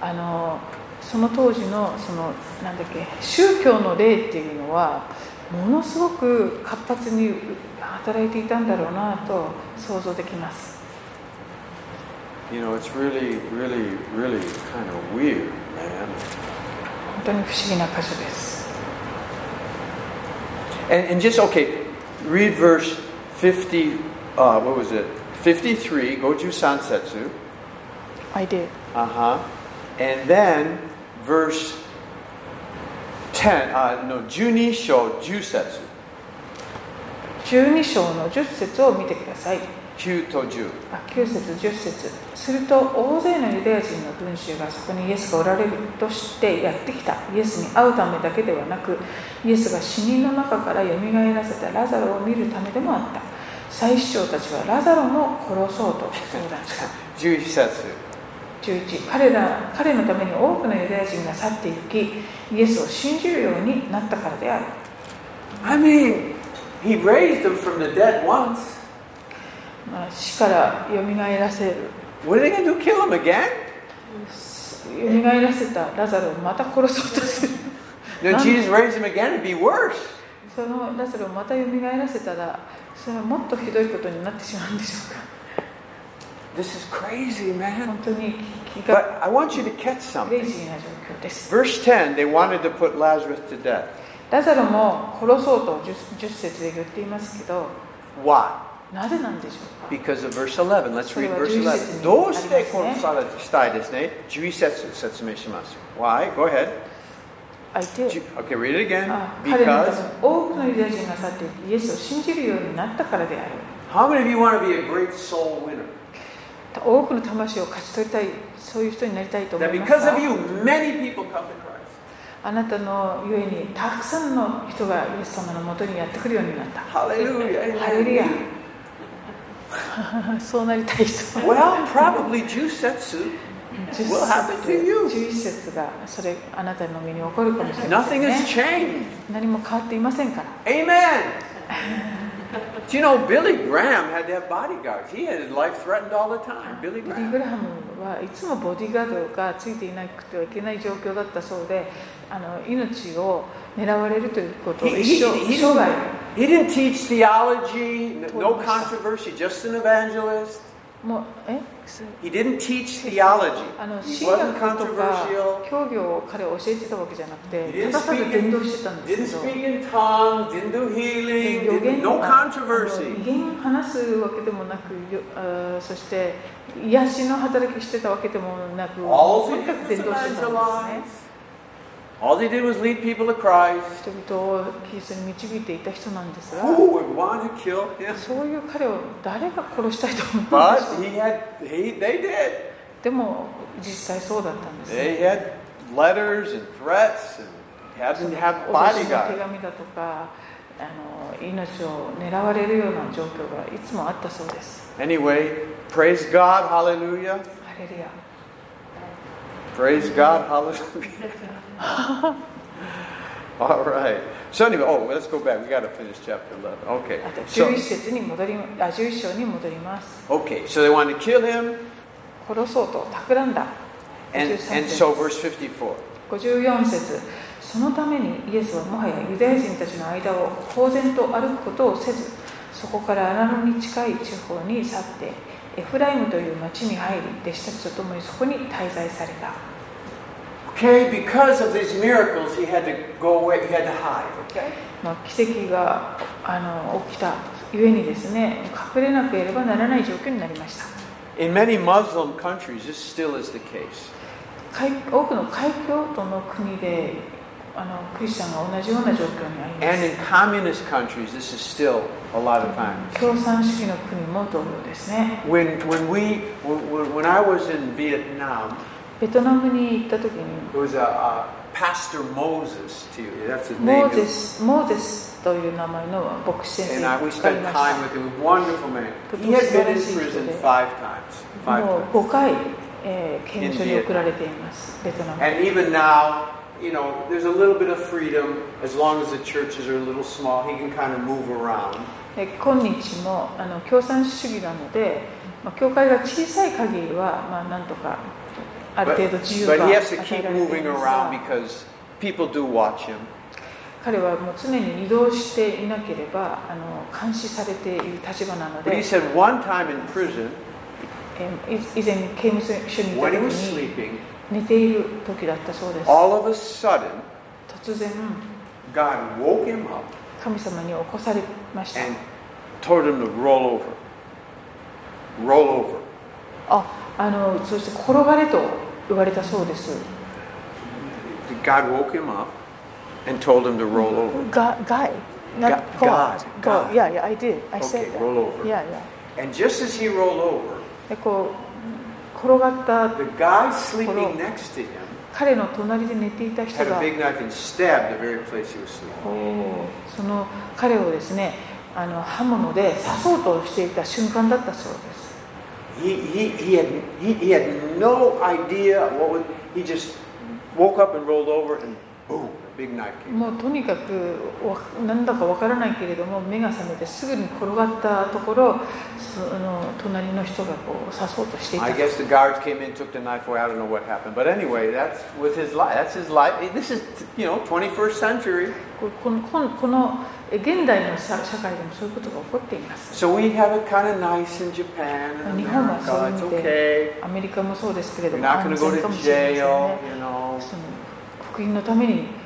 あのその当時のそのなんだっけ宗教の霊っていうのはものすごく活発に働いていたんだろうなと想像できます You know, it's really, really, really kind of weird, man. 本当に不思議な箇所です And, and just, okay, read verse 50, uh, what was it? 53, Goju Sansetsu. I did Uh huh. And then verse 10, uh, no, Junisho Jusetsu. 12章の10節を見てください Q to Ju. あ9節10節すると大勢のユダヤ人の群衆がそこにイエスがおられるとしてやってきたイエスに会うためだけではなくイエスが死人の中からよみがえらせたラザロを見るためでもあった祭司長たちはラザロも殺そうと相談した11節。11彼ら彼のために多くのユダヤ人が去って行きイエスを信じるようになったからである I mean, he raised them from the dead once. まあ死からよみがえらせる What are they going to do? Kill him again? よみがえらせたラザロをまた殺そうとする No. Jesus raised him again, it'd be worse. そのラザロをまたよみがえらせたらそれはもっとひどいことになってしまうんでしょうか This is crazy, man. 本当に気が But I want you to catch something. Verse 10, they wanted to put Lazarus to death. ラザロも殺そうと 10, 10節で言っていますけど Why? なぜなんでしょうか Because of verse 11. Let's read verse 11節に 11. どうしてありますね。殺したいですね。11節説明します。Why? Go ahead. 相手 Ju- Okay, read it again. あ彼の多くのユダヤ人が去ってイエスを信じるようになったからである how many of you want to be a great soul winner? 多くの魂を勝ち取りたいそういう人になりたいと思います because か of you, many people come to Christ. あなたのゆえにたくさんの人がイエス様のもとにやってくるようになった.ハレルヤ Amen. そうなりたい人 Well, probably Jusetsu 10 will happen to you. 11節がそれあなたの身に起こるかもしれませ Nothing ん has ね changed. 何も変わっていませんから Amen. Do you know Billy Graham had to have bodyguards? He had his life threatened all the time. Billy ビリー・ Graham. グラハムはいつもボディーガードがついていなくてはいけない状況だったそうであの命を狙われるということを一生 he 生涯 he didn't teach theology, no controversy, just an evangelist. もうえ？He didn't teach theology. あの神学とか教義を彼は教えてたわけじゃなくて、ただただ伝道してたんですけど。伝道、healing、予言、no controversy。言話すわけでもなく、よ、あ、そして癒しの働きしてたわけでもなく、全く伝道してたんですね。All they did was lead people to Christ. 人々をキリストに導いていた人なんですが、Who would want to kill him? But he had, he, they did. でも実際そうだったんです、They ね。had letters and threats and had to have bodyguards. 紙だとかあの命を狙われるような状況がいつもあったそうです。Anyway, praise God, hallelujah. ハレルヤ。Praise God, hallelujah. All right. So anyway, oh, let's go back. We got to finish chapter 11. Okay. あと So, 11節に戻りあ11章に戻ります okay, so they wanted to kill him. 殺そうと企んだ And, 53 and 節 so verse 54. 54節そのためにイエスはもはやユダヤ人たちの間を公然と歩くことをせずそこから荒野に近い地方に去ってエフライムという町に入り弟子たちと共にそこに滞在された Okay, because of these miracles, he had to go away, he had to hide, okay? 奇跡があの起きたゆえにですね、隠れなければならない状況になりました。In many Muslim countries, this still is the case. 多くの海峡との国であのクリスチャンが同じような状況にあります。And in communist countries, this is still a lot of times. 共産主義の国も同様ですね。When, when, we, when, when I was in Vietnam, ベトナムに行った時に it was a, a Pastor Moses, to you. That's his モ name. ーゼスモーゼスという名前の牧師先生 And I, が we い spent まし time た with him. Wonderful man. He had been in prison five times. Five もう times. 5回、えー刑務所に送られていますベトナム And even now, you know, there's a little bit of freedom as long as the churches are a little small. He can kind of move around. で今日もあの共産主義なので、まあ、教会が小さい限りは、まあ、なんとかある程度自彼はもう常に移動していなければあの監視されている立場なので。寝ている時だったそうです。sudden, 突然 God woke him up, 神様に起こされました。あ、あのそして転がれと言われたそうです God woke him up and told him to roll over. が Guy not God, God God. God yeah yeah I did I Okay, said that roll over. yeah yeah And just as he rolled over, でこう転がった the guy sleeping Hold on. next to him 彼の隣で寝ていた人がその彼をですねあの刃物で刺そうとしていた瞬間だったそうです He, he, he, had, he, he had no idea what was, he just woke up and rolled over and boom, もうとにかく何だかわからないけれども目が覚めてすぐに転がったところその隣の人がこう刺そうとしていた。あなたは刺そうとしていた。あなたは刺そうとしていた。あなたは刺そうとしていた。あなたは刺そうとしていた。この現代の社会でもそういうことが起こっています。日本はそうですね。アメリカもそうですけれども。You know. 国民のために。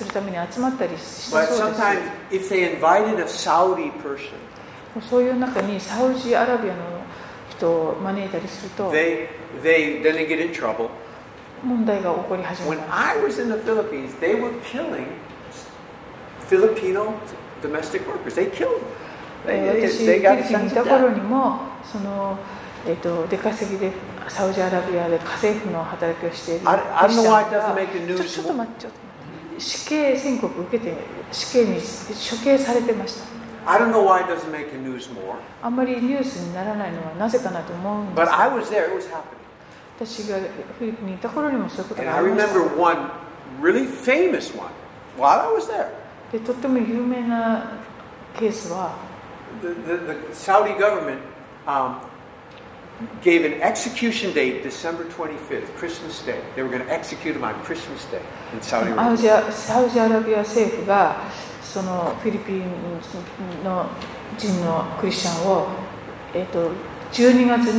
するために集まったりしたそうですそういう中にサウジアラビアの人を招いたりすると they, they then they get in trouble. 問題が起こり始めます I was in the Philippines, they were killing Filipino domestic workers. They killed They- 私、フ they ィリピンにいた頃.にも、そのえー、と出稼ぎでサウジアラビアで家政婦の働きをしているちょちょっと待って、ちょっと待って死刑宣告を受けて、死刑に処刑されてました。I don't know why it doesn't make the news more, あんまりニュースにならないのはなぜかなと思うんで but す。I was there. It was happening. 私がフィリピンにいた頃にもそういうこと And が I ありました。remember one really famous one while I was there. でとっても有名なケースは、The, the, the Saudi government um, gave an execution date December 25th, Christmas Day. They were going to execute him on Christmas Day in Saudi Arabia. サウジアラビア政府がそのフィリピンの人のクリスチャンを、えー、と12月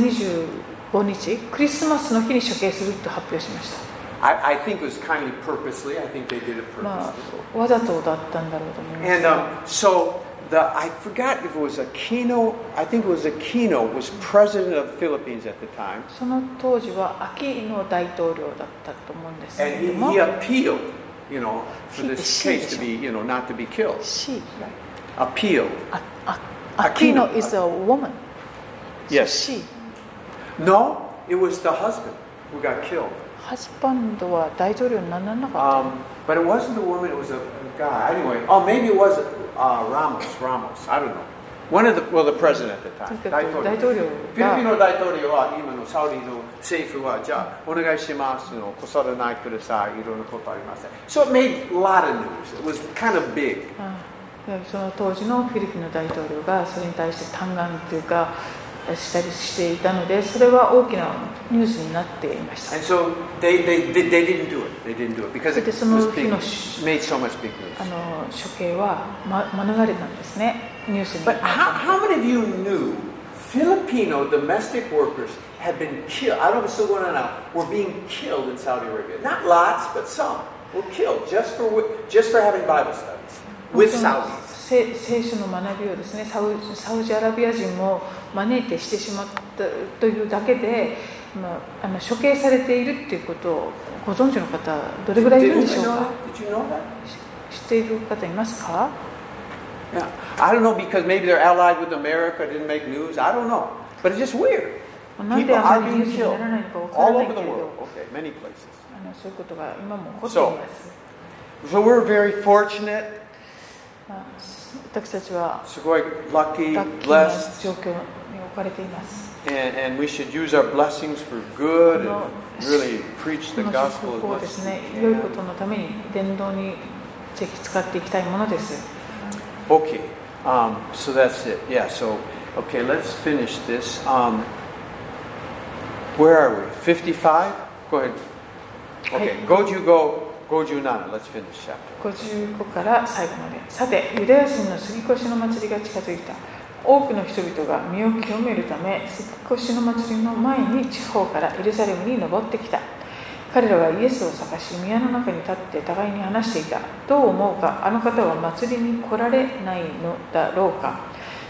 25日、クリスマスの日に処刑すると発表しました。I, I think it was kindly purposely. I think they did it purposely. わざとだったんだろうと思います。And、um, so the I forgot if it was Aquino, I think it was Aquino was president of the Philippines at the time. その当時はアキーノ大統領だったと思うんですけれども。And he, he appealed, you know, for this case to be, you know, not to be killed. She, right? Appealed. Aquino is a woman. Yes. She. No, it was the husband who got killed. ハスバンドは大統領にならなかった。Um, but it wasn't a woman, it was a, guy. Anyway, oh, maybe it was uh, Ramos, Ramos, I don't know. One of the, well, the president at the time, 大統領。大統領フィリピンの大統領は今のサウリの政府は、じゃあ、お願いしますの、子育てないください、いろんなことありません。So oh, it made a lot of news. It was kind of big. その当時のフィリピンの大統領がそれに対して嘆願というか、したりしていたので、それは大きなニュースになっていました。And so they, they, they, didn't do it. They didn't do it because it was big, made so much big news. あの処刑は、ま、免れたんですね、ニュースに。But how, how many of you knew Filipino domestic workers have been killed? I don't know if it's still going on now. Were being killed in Saudi Arabia. Not lots, but some were killed just for, just for having Bible studies with Saudis. 聖聖書の学びをですねサウジアラビア人も招いてしてしまったというだけで、まあ、あの処刑されているっていうことをご存知の方どれぐらいいるんでしょうか?知っている方いますか Yeah. I don't know because maybe they're allied with America, didn't make news. I don't know. But it's just weird. People あ are being killed all over け the world. Okay, many places. あのそういうことが今も起こっています、So we're very fortunate. まあ、私たちは Sugoi ラ lucky, ッキーな blessed. 状況に置かれています And, and we should use our blessings for good and really preach こ the の gospel as で much す as ね we 良い can. ことのために伝道にぜひ使っていきたいものです Okay, um, so that's it. Yeah, so, okay, let's finish this. Um, where are we? 55? Go ahead. Okay, Hey. Goju go, Goju Nana. Let's finish chapter. 55から最後まで。さてユダヤ人の杉越の祭りが近づいた。多くの人々が身を清めるため杉越の祭りの前に地方からエルサレムに登ってきた。彼らはイエスを探し宮の中に立って互いに話していた。どう思うかあの方は祭りに来られないのだろうか。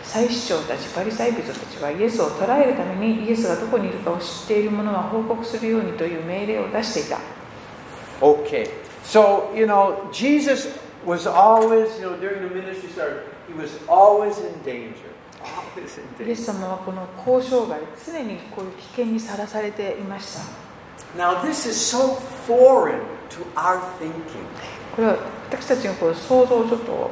祭司長たちパリサイ人たちはイエスを捕らえるためにイエスがどこにいるかを知っている者は報告するようにという命令を出していた。Okay, So, you know, Jesus was always, you know, during the ministry started, he was always in danger. Always in イエス様はこの交渉外、常にこういう危険にさらされていました。Now, this is so foreign to our thinking. これは私たちのこう想像をちょっと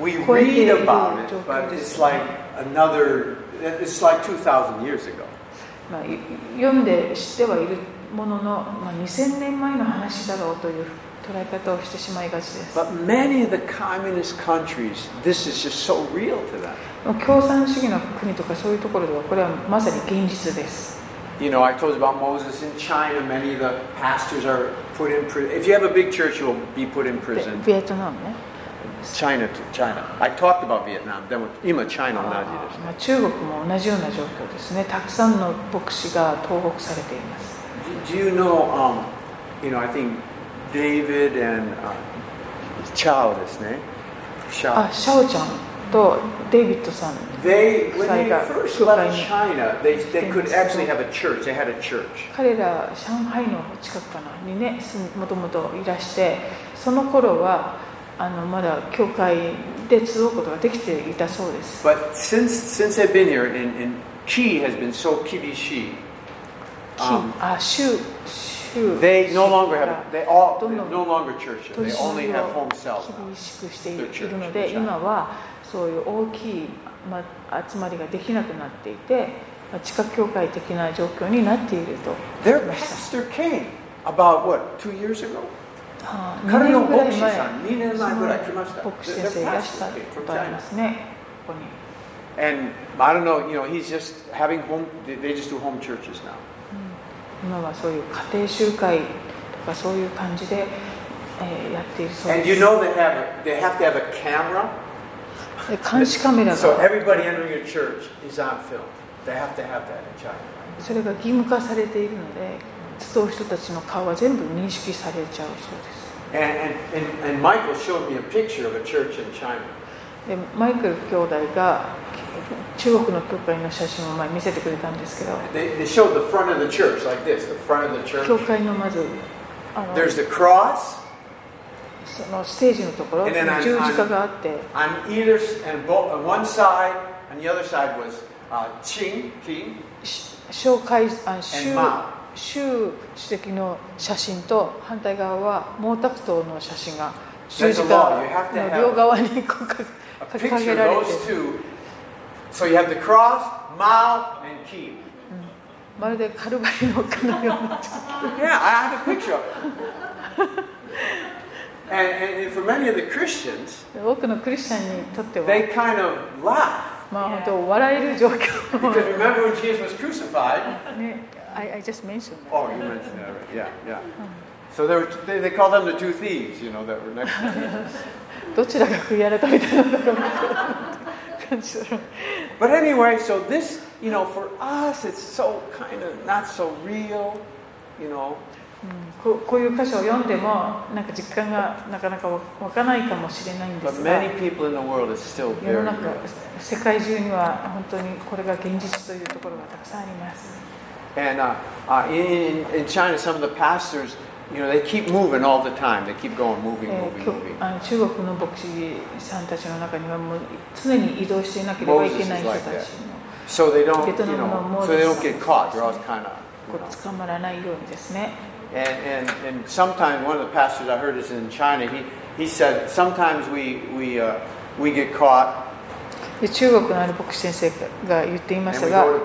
We 超えてい read る状 about it, 況 but です it's like another, it's like 2,000 years ago. まあ、い読んで知ってはいるものの、まあ、2000年前の話だろうという捉え方をしてしまいがちです But many of the communist countries, this is just so real to them. 共産主義の国とかそういうところではこれはまさに現実です You know, I told you about Moses in China. Many of the pastors are put in prison. If you have a big church, you'll be put in で prison. ベトナムね China to China. I talked about Vietnam. Then 今 China 同じですまあ、中国も同じような状況ですねたくさんの牧師が投獄されています Do you know? Um, you know, I think David and uh, Chow this name. あ Chow. シャオちゃんとデイビッドさん They when they first left China, they they could actually have a church. They had a church. 彼ら上海の近くかなにねもともといらしてその頃はあのまだ教会って集うことができていたそうです。But since since they've been here, and, and Chi has been so kibishi, き um, あ州州 they no longer have they all どんどん no longer church. 取 They り only 締 have ま home cells. 厳しくしているので今はそういう大きい、まあ、集まりができなくなっていて、まあ、地下教会的な状況になっていると Their pastor came about what two years ago. 彼の2年ぐらい牧師前さん2年前ぐらい来ました牧師先生いらしたことありますねここに And I don't know, you know, he's just having home. They they just do home churches now. 今はそういう家庭集会とかそういう感じで、えー、やっているそうです。監視カメラが。それが義務化されているので、集う人たちの顔は全部認識されちゃうそうです。マイク兄弟が中国の教会の写真を前見せてくれたんですけど、教会のまず、そのステージのところに、十字架があって、蒋介席の写真と反対側は毛沢東の写真が十字架の両側に掲げられて。So you have the cross, mouth, and key. まるでカルバリの丘のような。yeah, I have a picture of it. And, and, for many of the Christians, they kind of laugh. まあ本当笑える状況。Because remember when Jesus was crucified? I, I just mentioned that. Oh, you mentioned that, right? Yeah, yeah. So they, were, they, they called them the two thieves, you know, that were next to Jesus. どちらが食い荒れたみたいなんだろう。感じだろう But anyway, so this, you know, for us, it's so kind of not so real, you know. ここういう箇所を読んでもなんか実感がなかなかわ湧かないかもしれないんで But すが many people in the world, it's still 世の中.世界中には本当にこれが現実というところがたくさんあります And uh, uh, in, in China, some of the pastors, you know, they keep moving all the time. They keep going, moving, eh, moving, moving. Ah, like so they don't, you know, so they don't get caught. They're always kind of. 捕まらないようにですね。And, and, and and sometimes one of the pastors I heard is in China. He, he said sometimes we, we, uh, we get caught 中国のある牧師先生が言っていましたが、like、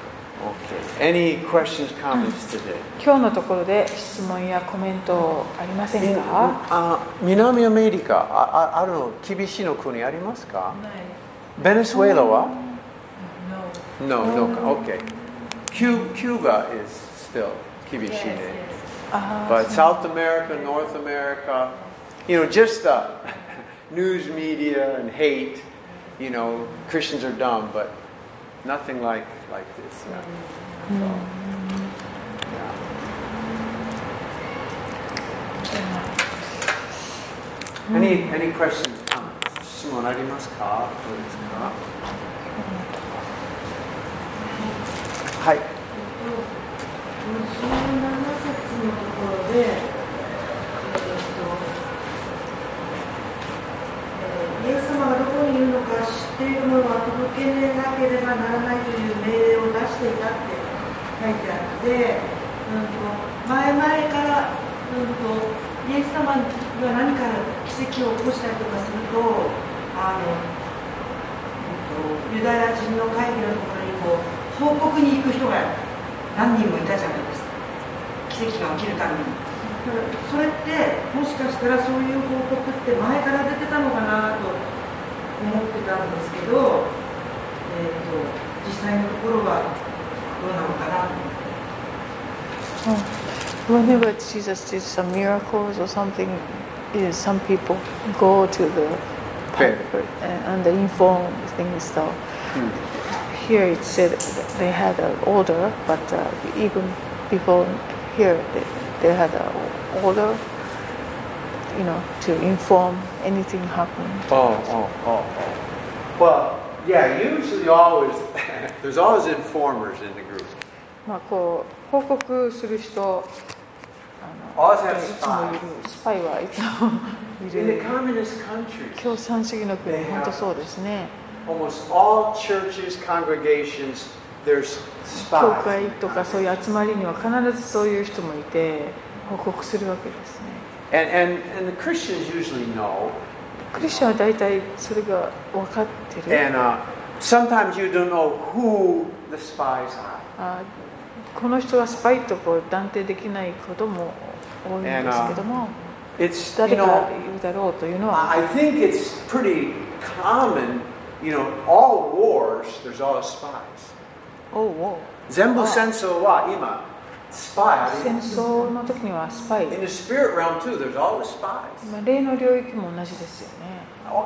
Any questions, comments today? 今日のところで質問やコメントありませんか uh, 南アメリカ、あ、あ、あるの厳しいの国ありますかベネズエラは No, no, okay. Cu- Cuba is still 厳しいね。あ But South America, North America, you know, just uh, news media and hate, you know, Christians are dumb, but nothing like like this. Yeah. So, yeah. Any any questions, comments? 質問ありますかどうですかはい。57節のところで、えーとえーイエス様がどこにいるのている者は届けなければならないという命令を出していたって書いてあって、うん、と前々から、うん、とイエス様が何か奇跡を起こしたりとかするとあの、うん、とユダヤ人の会議のところにこう報告に行く人が何人もいたじゃないですか。奇跡が起きるために。それってもしかしたらそういう報告って前から出てたのかなと思ってたんですけど、えーと、と実際のところはどうなのかなと思って。Oh. Well, Jesus did some miracles or something. Is some people go to the paper and they inform things. So Mm. Here it said they had an order, but uh, even people here they, they had an order you know to inform anything happened Oh, oh, oh, oh. Well, yeah, usually always, there's always informers in the group. まあこう報告する人あ Always のいつもいるスパイはいつもいる communist countries, 共産主義の国本当そうですね almost all churches, congregations, there's 教 spies. 会とかそういう集まりには必ずそういう人もいて報告するわけですね And, and, and the Christians usually know. クリスチャンは大体それが分かってる。And, uh, sometimes you don't know who the spies are. Uh, この人はスパイとこう断定できないことも多いんですけども、it's, uh, 誰がいるだろうというのは。I think it's pretty common, you know, all wars, there's always spies. Oh, 全部戦争は今。戦ます。争の時にはスパイ In the spirit realm too, there's always spies. まあ霊の領域も同じですよね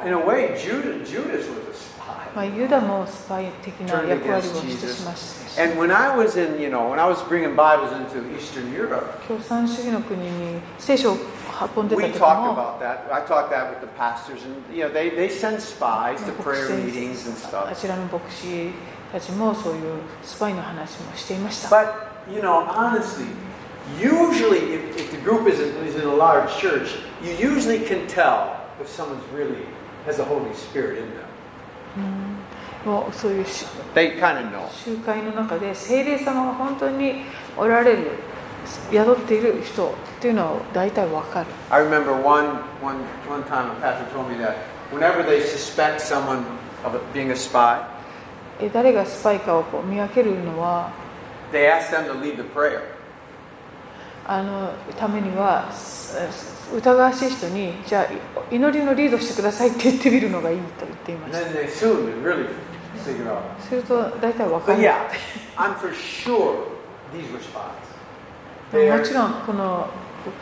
In a way, Judas, Judas was a spy. まあ、ユダもスパイ的な Turned 役割を against して Jesus. しましたし And when I was in, you know, when I was bringing Bibles into Eastern Europe, 共産主義の国に聖書を運んでた we 時 talked も about that. I talked that with the pastors, and you know, they, they send spies to 牧 prayer 師 meetings and あ stuff. ちらの牧師たちもそういうスパイの話もしていました But you know, honestly, usually if, if the group is, in, is in a large church, you usually can tell if someone's really has the Holy Spirit in them. Mm. They kind of know. 集会の中で聖霊様が本当におられる宿っている人っていうのは大体わかる。I remember one, one, one time a pastor told me that whenever they suspect someone of being a spy, 誰がスパイかをこう見分けるのはあのためには疑わしい人にじゃあ祈りのリードしてくださいって言ってみるのがいいと言っていました。すると大体分かる。もちろんこの,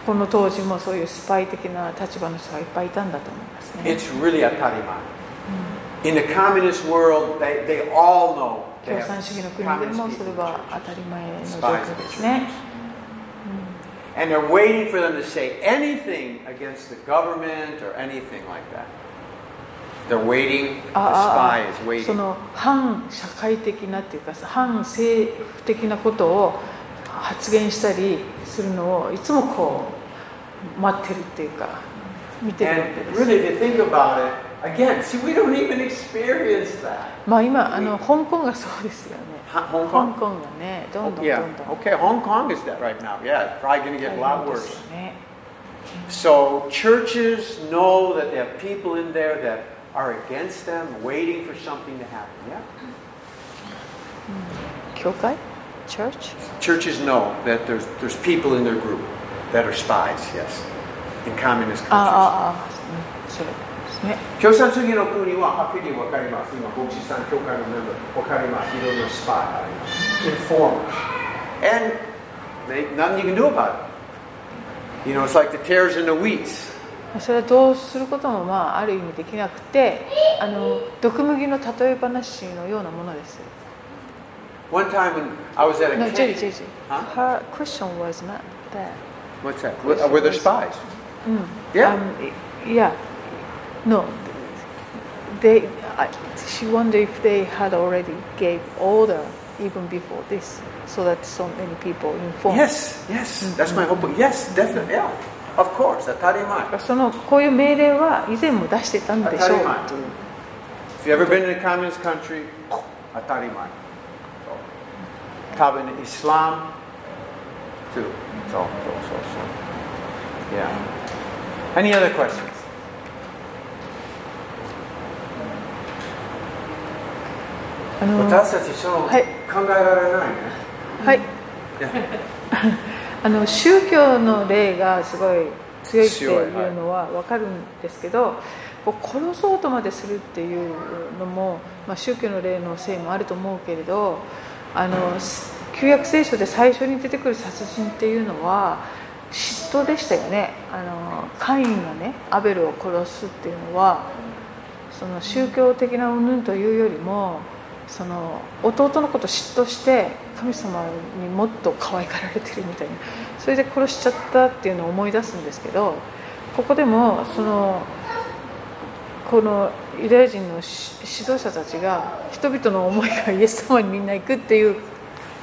この当時もそういうスパイ的な立場の人がいっぱいいたんだと思いますね。It's really 当たり前。In the communist world, they, they all know 共産主義の国でもそれは.当たり前の状況ですね And they're waiting for them to say anything against the government or anything like that. They're waiting. The あ spy あ is そ waiting. の反社会的なっていうか反政府的なことを発言したりするのをいつもこう待ってるっていうか見てるわけ And です really, if you think about it, Again, see, we don't even experience that. まあ今あの香港がそうですよね。香港香港がね、どんどんどんどん。Yeah. Okay, Hong Kong is that right now. Yeah, it's probably going to get a lot worse. So churches know that they have people in there that are against them, waiting for something to happen. Yeah. 教会 Church? Churches know that there's there's people in their group that are spies. Yes, in communist countries. Ah, ah, ah. ああああ、それ。ね共産主義の国ははっきり分かります。今、牧師さん、教会のメンバー、分かります。いろんなスパイあります。Informers. And they, nothing you can do about it. You know, it's like the tares and the weeds. それはどうすることもまあある意味できなくてあの毒麦の例え話のようなものです One time when I was at a No, Jerry, Jerry. Huh? Her question was not that. What's that? Were, were there spies? Mm. Yeah. Um, yeah. No, they. I, she wondered if they had already gave order even before this, so that so many people informed. Yes, yes, mm-hmm. that's my hope. Yes, definitely, yeah. Of course, 当たり前。そのこういう命令は以前も出してたんでしょう。If you ever been in a communist country, 当たり前。So, 多分 Islam too. So, so, so, so. Yeah. Any other questions? あの私たちその、はい考えられないね。はい。あの宗教の例がすごい強いっていうのは分かるんですけど、こう殺そうとまでするっていうのも、まあ、宗教の例のせいもあると思うけれどあの旧約聖書で最初に出てくる殺人っていうのは嫉妬でしたよねあのカインがねアベルを殺すっていうのはその宗教的な云々というよりもその弟のこと嫉妬して神様にもっと可愛がられてるみたいなそれで殺しちゃったっていうのを思い出すんですけどここでもそのこのユダヤ人の指導者たちが人々の思いがイエス様にみんな行くっていう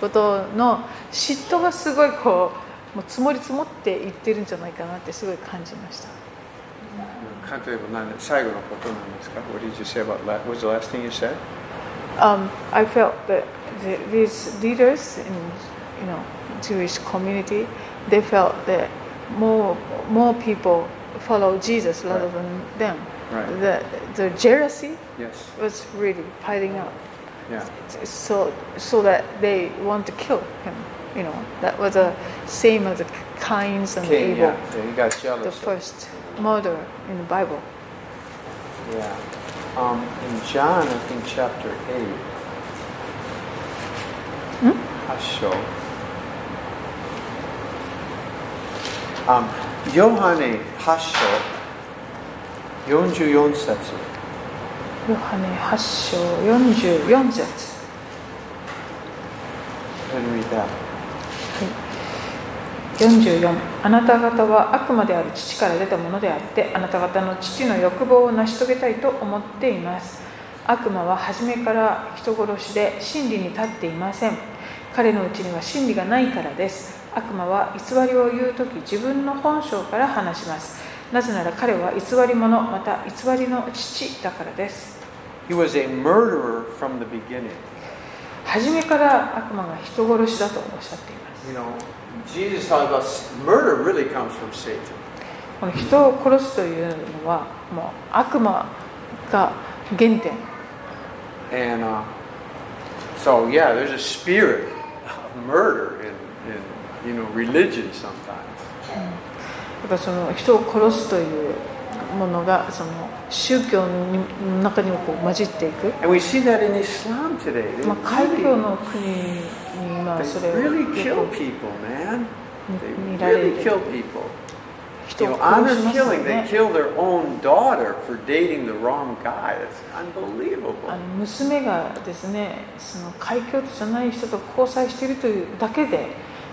ことの嫉妬がすごいこうもう積もり積もっていってるんじゃないかなってすごい感じました。例えば何最後のことなんですか？What did you say about that? What was the last thing you said? Um, I felt that the, these leaders in you know Jewish community they felt that more more people follow Jesus rather Right. than them. Right. The the jealousy Yes. was really piling up. Yeah. So so that they want to kill him. You know that was the same as the Cain's and Cain, Abel, yeah. yeah. He got the jealous. first murder in the Bible. Yeah. Um, in John, I think chapter 8. Hmm? Hasho. Um, ヨハネ8章44節ヨハネ8章44節 Can you read that? 44あなた方は悪魔である父から出たものであってあなた方の父の欲望を成し遂げたいと思っています。悪魔は初めから人殺しで真理に立っていません。彼のうちには真理がないからです。悪魔は偽りを言う時自分の本性から話します。なぜなら彼は偽り者また偽りの父だからです。He was a murderer from the beginning. 初めから悪魔が人殺しだとおっしゃっています。You know, Jesus talks about s- murder really comes from Satan. 人を殺すというのはもう悪魔が原点 And uh, so, yeah, there's a spirit of murder in, in you know, religion sometimes. だからその人を殺すというものがその宗教の中にもこう混じっていく、And we see that in Islam today. まあ、海峡の国まあそれを見られる。娘がですね、その海峡じゃない人と交際しているというだけで、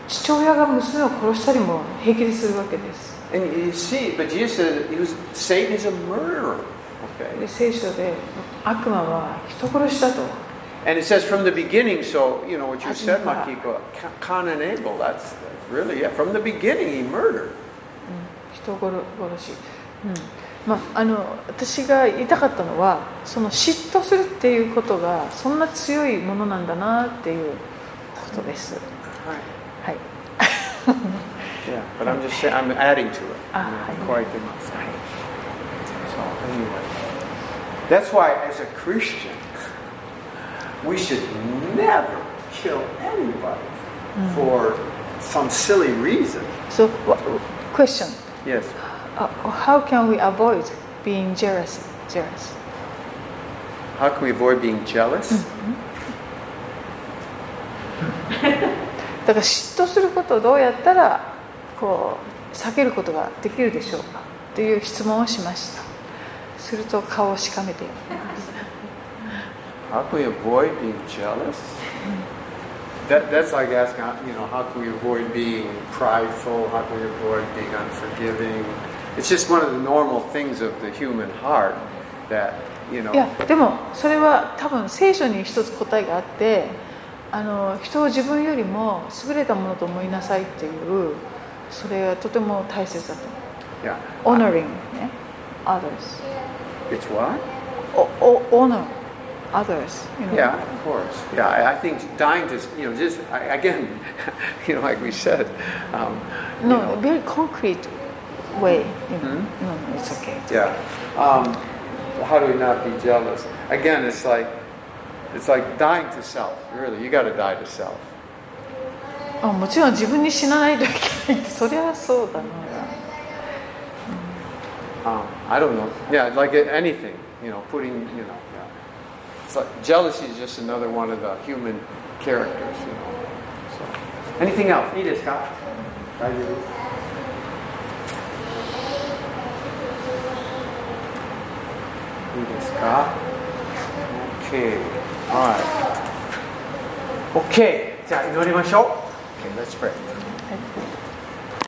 父親が娘を殺したりも平気でするわけです。聖書で悪魔は人殺しだと。And it says from the beginning, so, you know, what you said, Makiko, Ca- Cain and Abel, that's, that's really, yeah, from the beginning he murdered. 人殺殺し、うんまあ、あの私が言いたかったのはその嫉妬するっていうことがそんな強いものなんだなっていうことです。はい、Yeah, but I'm just saying, I'm adding to it. Ah, You know, はい enough. So, anyway, that's why as a Christian, we should never kill anybody for some silly reason. So, question: Yes. uh, How can we avoid being jealous? Jealous. How can we avoid being jealous? だから嫉妬することをどうやったらこう避けることができるでしょうかという質問をしました。すると顔をしかめています。How can we avoid being jealous? That, that's like asking, you know, how can we avoid being prideful? How can we avoid being unforgiving? It's just one of the normal things of the human heart that, you know, いやでもそれは多分聖書に一つ答えがあってあの人を自分よりも優れたものと思いなさいっていうそれはとても大切だと yeah. 思う honoring ね others It's what? おお honor others. You know? Yeah, of course. Yeah, I, I think dying to, you know, just I, again, you know, like we said. Um, no, you know. very concrete way. You know? Mm-hmm. No, it's okay. It's yeah. Okay. Um, how do we not be jealous? Again, it's like it's like dying to self. Really, you got to die to self. Oh, あもちろん自分に死なないといけないってそりゃそうだな。Yeah. Um, I don't know. Yeah, like anything, you know, putting, you know like jealousy is just another one of the human characters. You know? so, anything else? Okay. Let's pray.